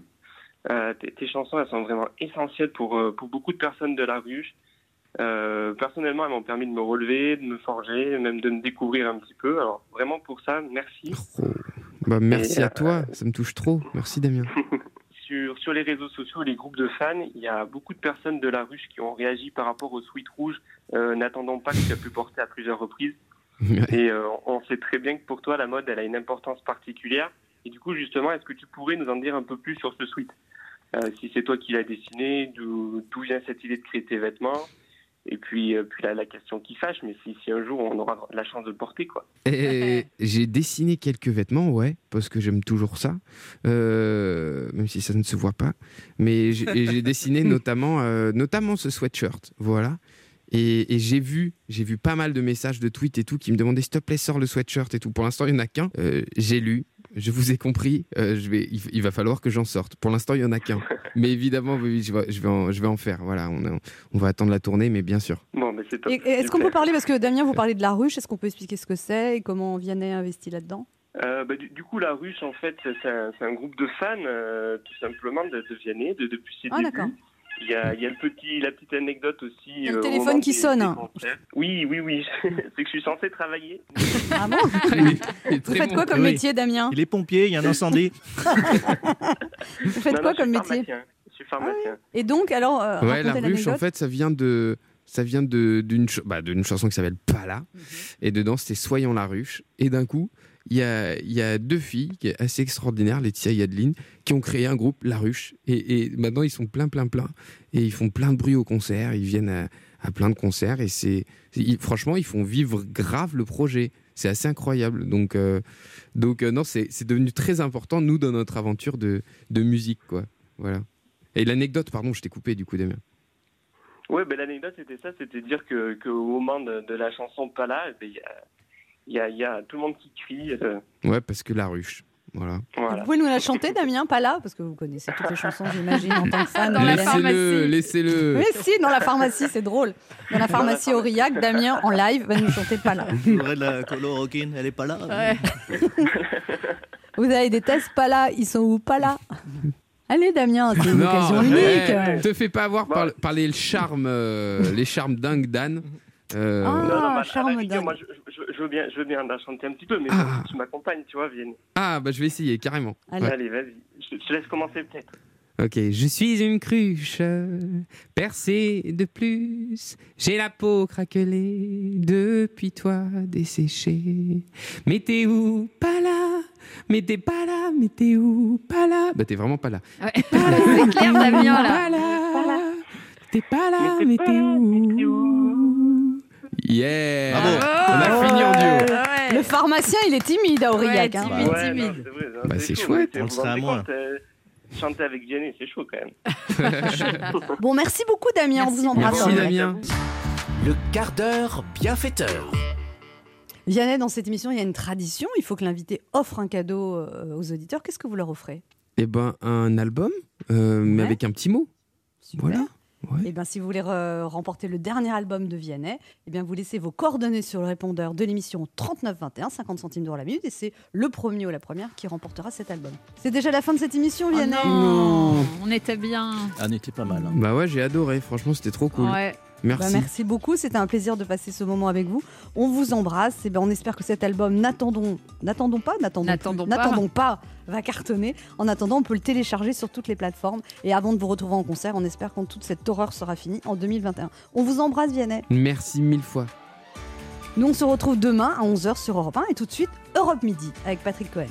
Tes, tes chansons, elles sont vraiment essentielles pour, pour beaucoup de personnes de la rue. Personnellement, elles m'ont permis de me relever, de me forger, même de me découvrir un petit peu. Alors, vraiment pour ça, merci. Bah, merci Et, à toi. Ça me touche trop. Merci Damien. [LAUGHS] sur, sur les réseaux sociaux, les groupes de fans, il y a beaucoup de personnes de la ruche qui ont réagi par rapport au sweat rouge, euh, n'attendant pas que tu as pu porter à plusieurs reprises. Et euh, on sait très bien que pour toi, la mode, elle a une importance particulière. Et du coup, justement, est-ce que tu pourrais nous en dire un peu plus sur ce sweat Euh, Si c'est toi qui l'as dessiné, d'où d'où vient cette idée de créer tes vêtements? Et puis, euh, puis la, la question qui fâche, mais si, si un jour on aura la chance de le porter, quoi. Et j'ai dessiné quelques vêtements, ouais, parce que j'aime toujours ça, euh, même si ça ne se voit pas. Mais j'ai dessiné [LAUGHS] notamment, euh, notamment ce sweatshirt, voilà. Et, et j'ai vu, j'ai vu pas mal de messages de tweets et tout qui me demandaient s'il te plaît sors le sweatshirt et tout. Pour l'instant il y en a qu'un. J'ai lu, je vous ai compris. euh, je vais, il, il va falloir que j'en sorte. Pour l'instant il y en a qu'un. [LAUGHS] Mais évidemment, oui, je vais, je vais, en, je vais en faire. Voilà, on, a- on va attendre la tournée, mais bien sûr. Bon, mais c'est top. Et- et Est-ce qu'on peut parler, parce que Damien, vous parlez de la ruche, est-ce qu'on peut expliquer ce que c'est et comment Vianney a investi là-dedans? Euh, bah, du, du coup, la ruche, en fait, c'est un, c'est un groupe de fans, euh, tout simplement, de, de Vianney, de, depuis ses Ah, débuts. Il y a, il y a le petit, la petite anecdote aussi. Il y a le euh, téléphone qui sonne. concerts. Oui, oui, oui. [LAUGHS] c'est que je suis censé travailler. Ah bon [LAUGHS] Vous faites quoi comme métier, Damien Il est pompier, il y a un incendie. [LAUGHS] Vous faites Non, quoi non, comme je suis métier pharmacien. Je suis pharmacien. Et donc, alors, euh, Ouais, la ruche, en fait, ça vient de. Ça vient de- d'une ch- bah, d'une chanson qui s'appelle Pas là. Mhm. Et dedans, c'était Soyons la ruche. Et d'un coup, il y a, deux filles qui est assez extraordinaires, Laetitia et Adeline, qui ont créé un groupe, La Ruche. Et, maintenant, ils sont plein, plein, plein. Et ils font plein de bruit au concert. Ils viennent à, plein de concerts. Et c'est, franchement, ils font vivre grave le projet. C'est assez incroyable. Donc, euh, donc euh, non, c'est, devenu très important, nous, dans notre aventure de, de musique, quoi. Voilà. Et l'anecdote, pardon, je t'ai coupé, du coup, Damien. Ouais, ben l'anecdote c'était ça, c'était dire que qu'au moment de, la chanson Pas là, ben, il y, a, il y, a, il y a tout le monde qui crie. euh, Ouais, parce que La Ruche. Voilà. voilà. Vous pouvez nous la chanter, Damien Pas là Parce que vous connaissez toutes les chansons, j'imagine, en tant que fan. Dans la Hélène. Laissez-le, laissez-le. Oui, si, dans la pharmacie, c'est drôle. Dans la pharmacie Aurillac, Damien, en live, va nous chanter Pas là. Voudrais de la chloroquine, elle est pas là. Vous avez des tests Pas là, ils sont où Pas là? Allez, Damien, c'est une occasion unique. eh, te fais pas avoir par, par les charmes, euh, les charmes dingues d'Anne. Euh, Ah, non, non, bah, à la moi je, je- je veux bien, je veux bien la chanter un petit peu, mais Ah. tu m'accompagnes, tu vois, Vienne. Ah, bah je vais essayer, carrément. Allez. Ouais. Allez, vas-y. Je, je te laisse commencer peut-être. Ok, je suis une cruche percée de plus. J'ai la peau craquelée depuis toi desséchée. Mais t'es où Pas là. Mais t'es pas là. Mais t'es où Pas là. Bah t'es vraiment pas là. Ouais. [LAUGHS] C'est clair, Damien, là. Pas là. T'es pas là. Mais t'es où Yeah. Bravo. On a fini en duo. Ouais. Le pharmacien, il est timide à Aurillac. Ouais, hein. timide. ouais, non, timide. c'est vrai. non, Bah, c'est chaud, chouette, mais on le vous sera rendez moins. compte, euh, Chanter avec Vianney, c'est chaud quand même. [LAUGHS] Bon, merci beaucoup, Damien. On Merci. vous embrasse. Merci Damien. Le quart d'heure bienfaiteur. Vianney, dans cette émission, il y a une tradition. Il faut que l'invité offre un cadeau euh, aux auditeurs. Qu'est-ce que vous leur offrez? Eh ben un album, euh, mais Ouais. avec un petit mot. Super. Voilà. Ouais. Eh bien, si vous voulez re- remporter le dernier album de Vianney, eh bien, vous laissez vos coordonnées sur le répondeur de l'émission 3921, 50 centimes d'euros la minute, et c'est le premier ou la première qui remportera cet album. C'est déjà la fin de cette émission, Oh Vianney? non, on était bien. Ah, n'était pas mal. hein. Bah ouais, j'ai adoré. Franchement, c'était trop cool. Ouais. Bah, Merci. merci beaucoup, c'était un plaisir de passer ce moment avec vous. On vous embrasse et ben on espère que cet album n'attendons n'attendons pas, n'attendons N'attendons plus, pas. n'attendons pas va cartonner. En attendant, on peut le télécharger sur toutes les plateformes et avant de vous retrouver en concert, on espère que toute cette horreur sera finie en 2021. On vous embrasse Vianney. Merci mille fois. Nous on se retrouve demain à 11h sur Europe 1 et tout de suite Europe Midi avec Patrick Cohen.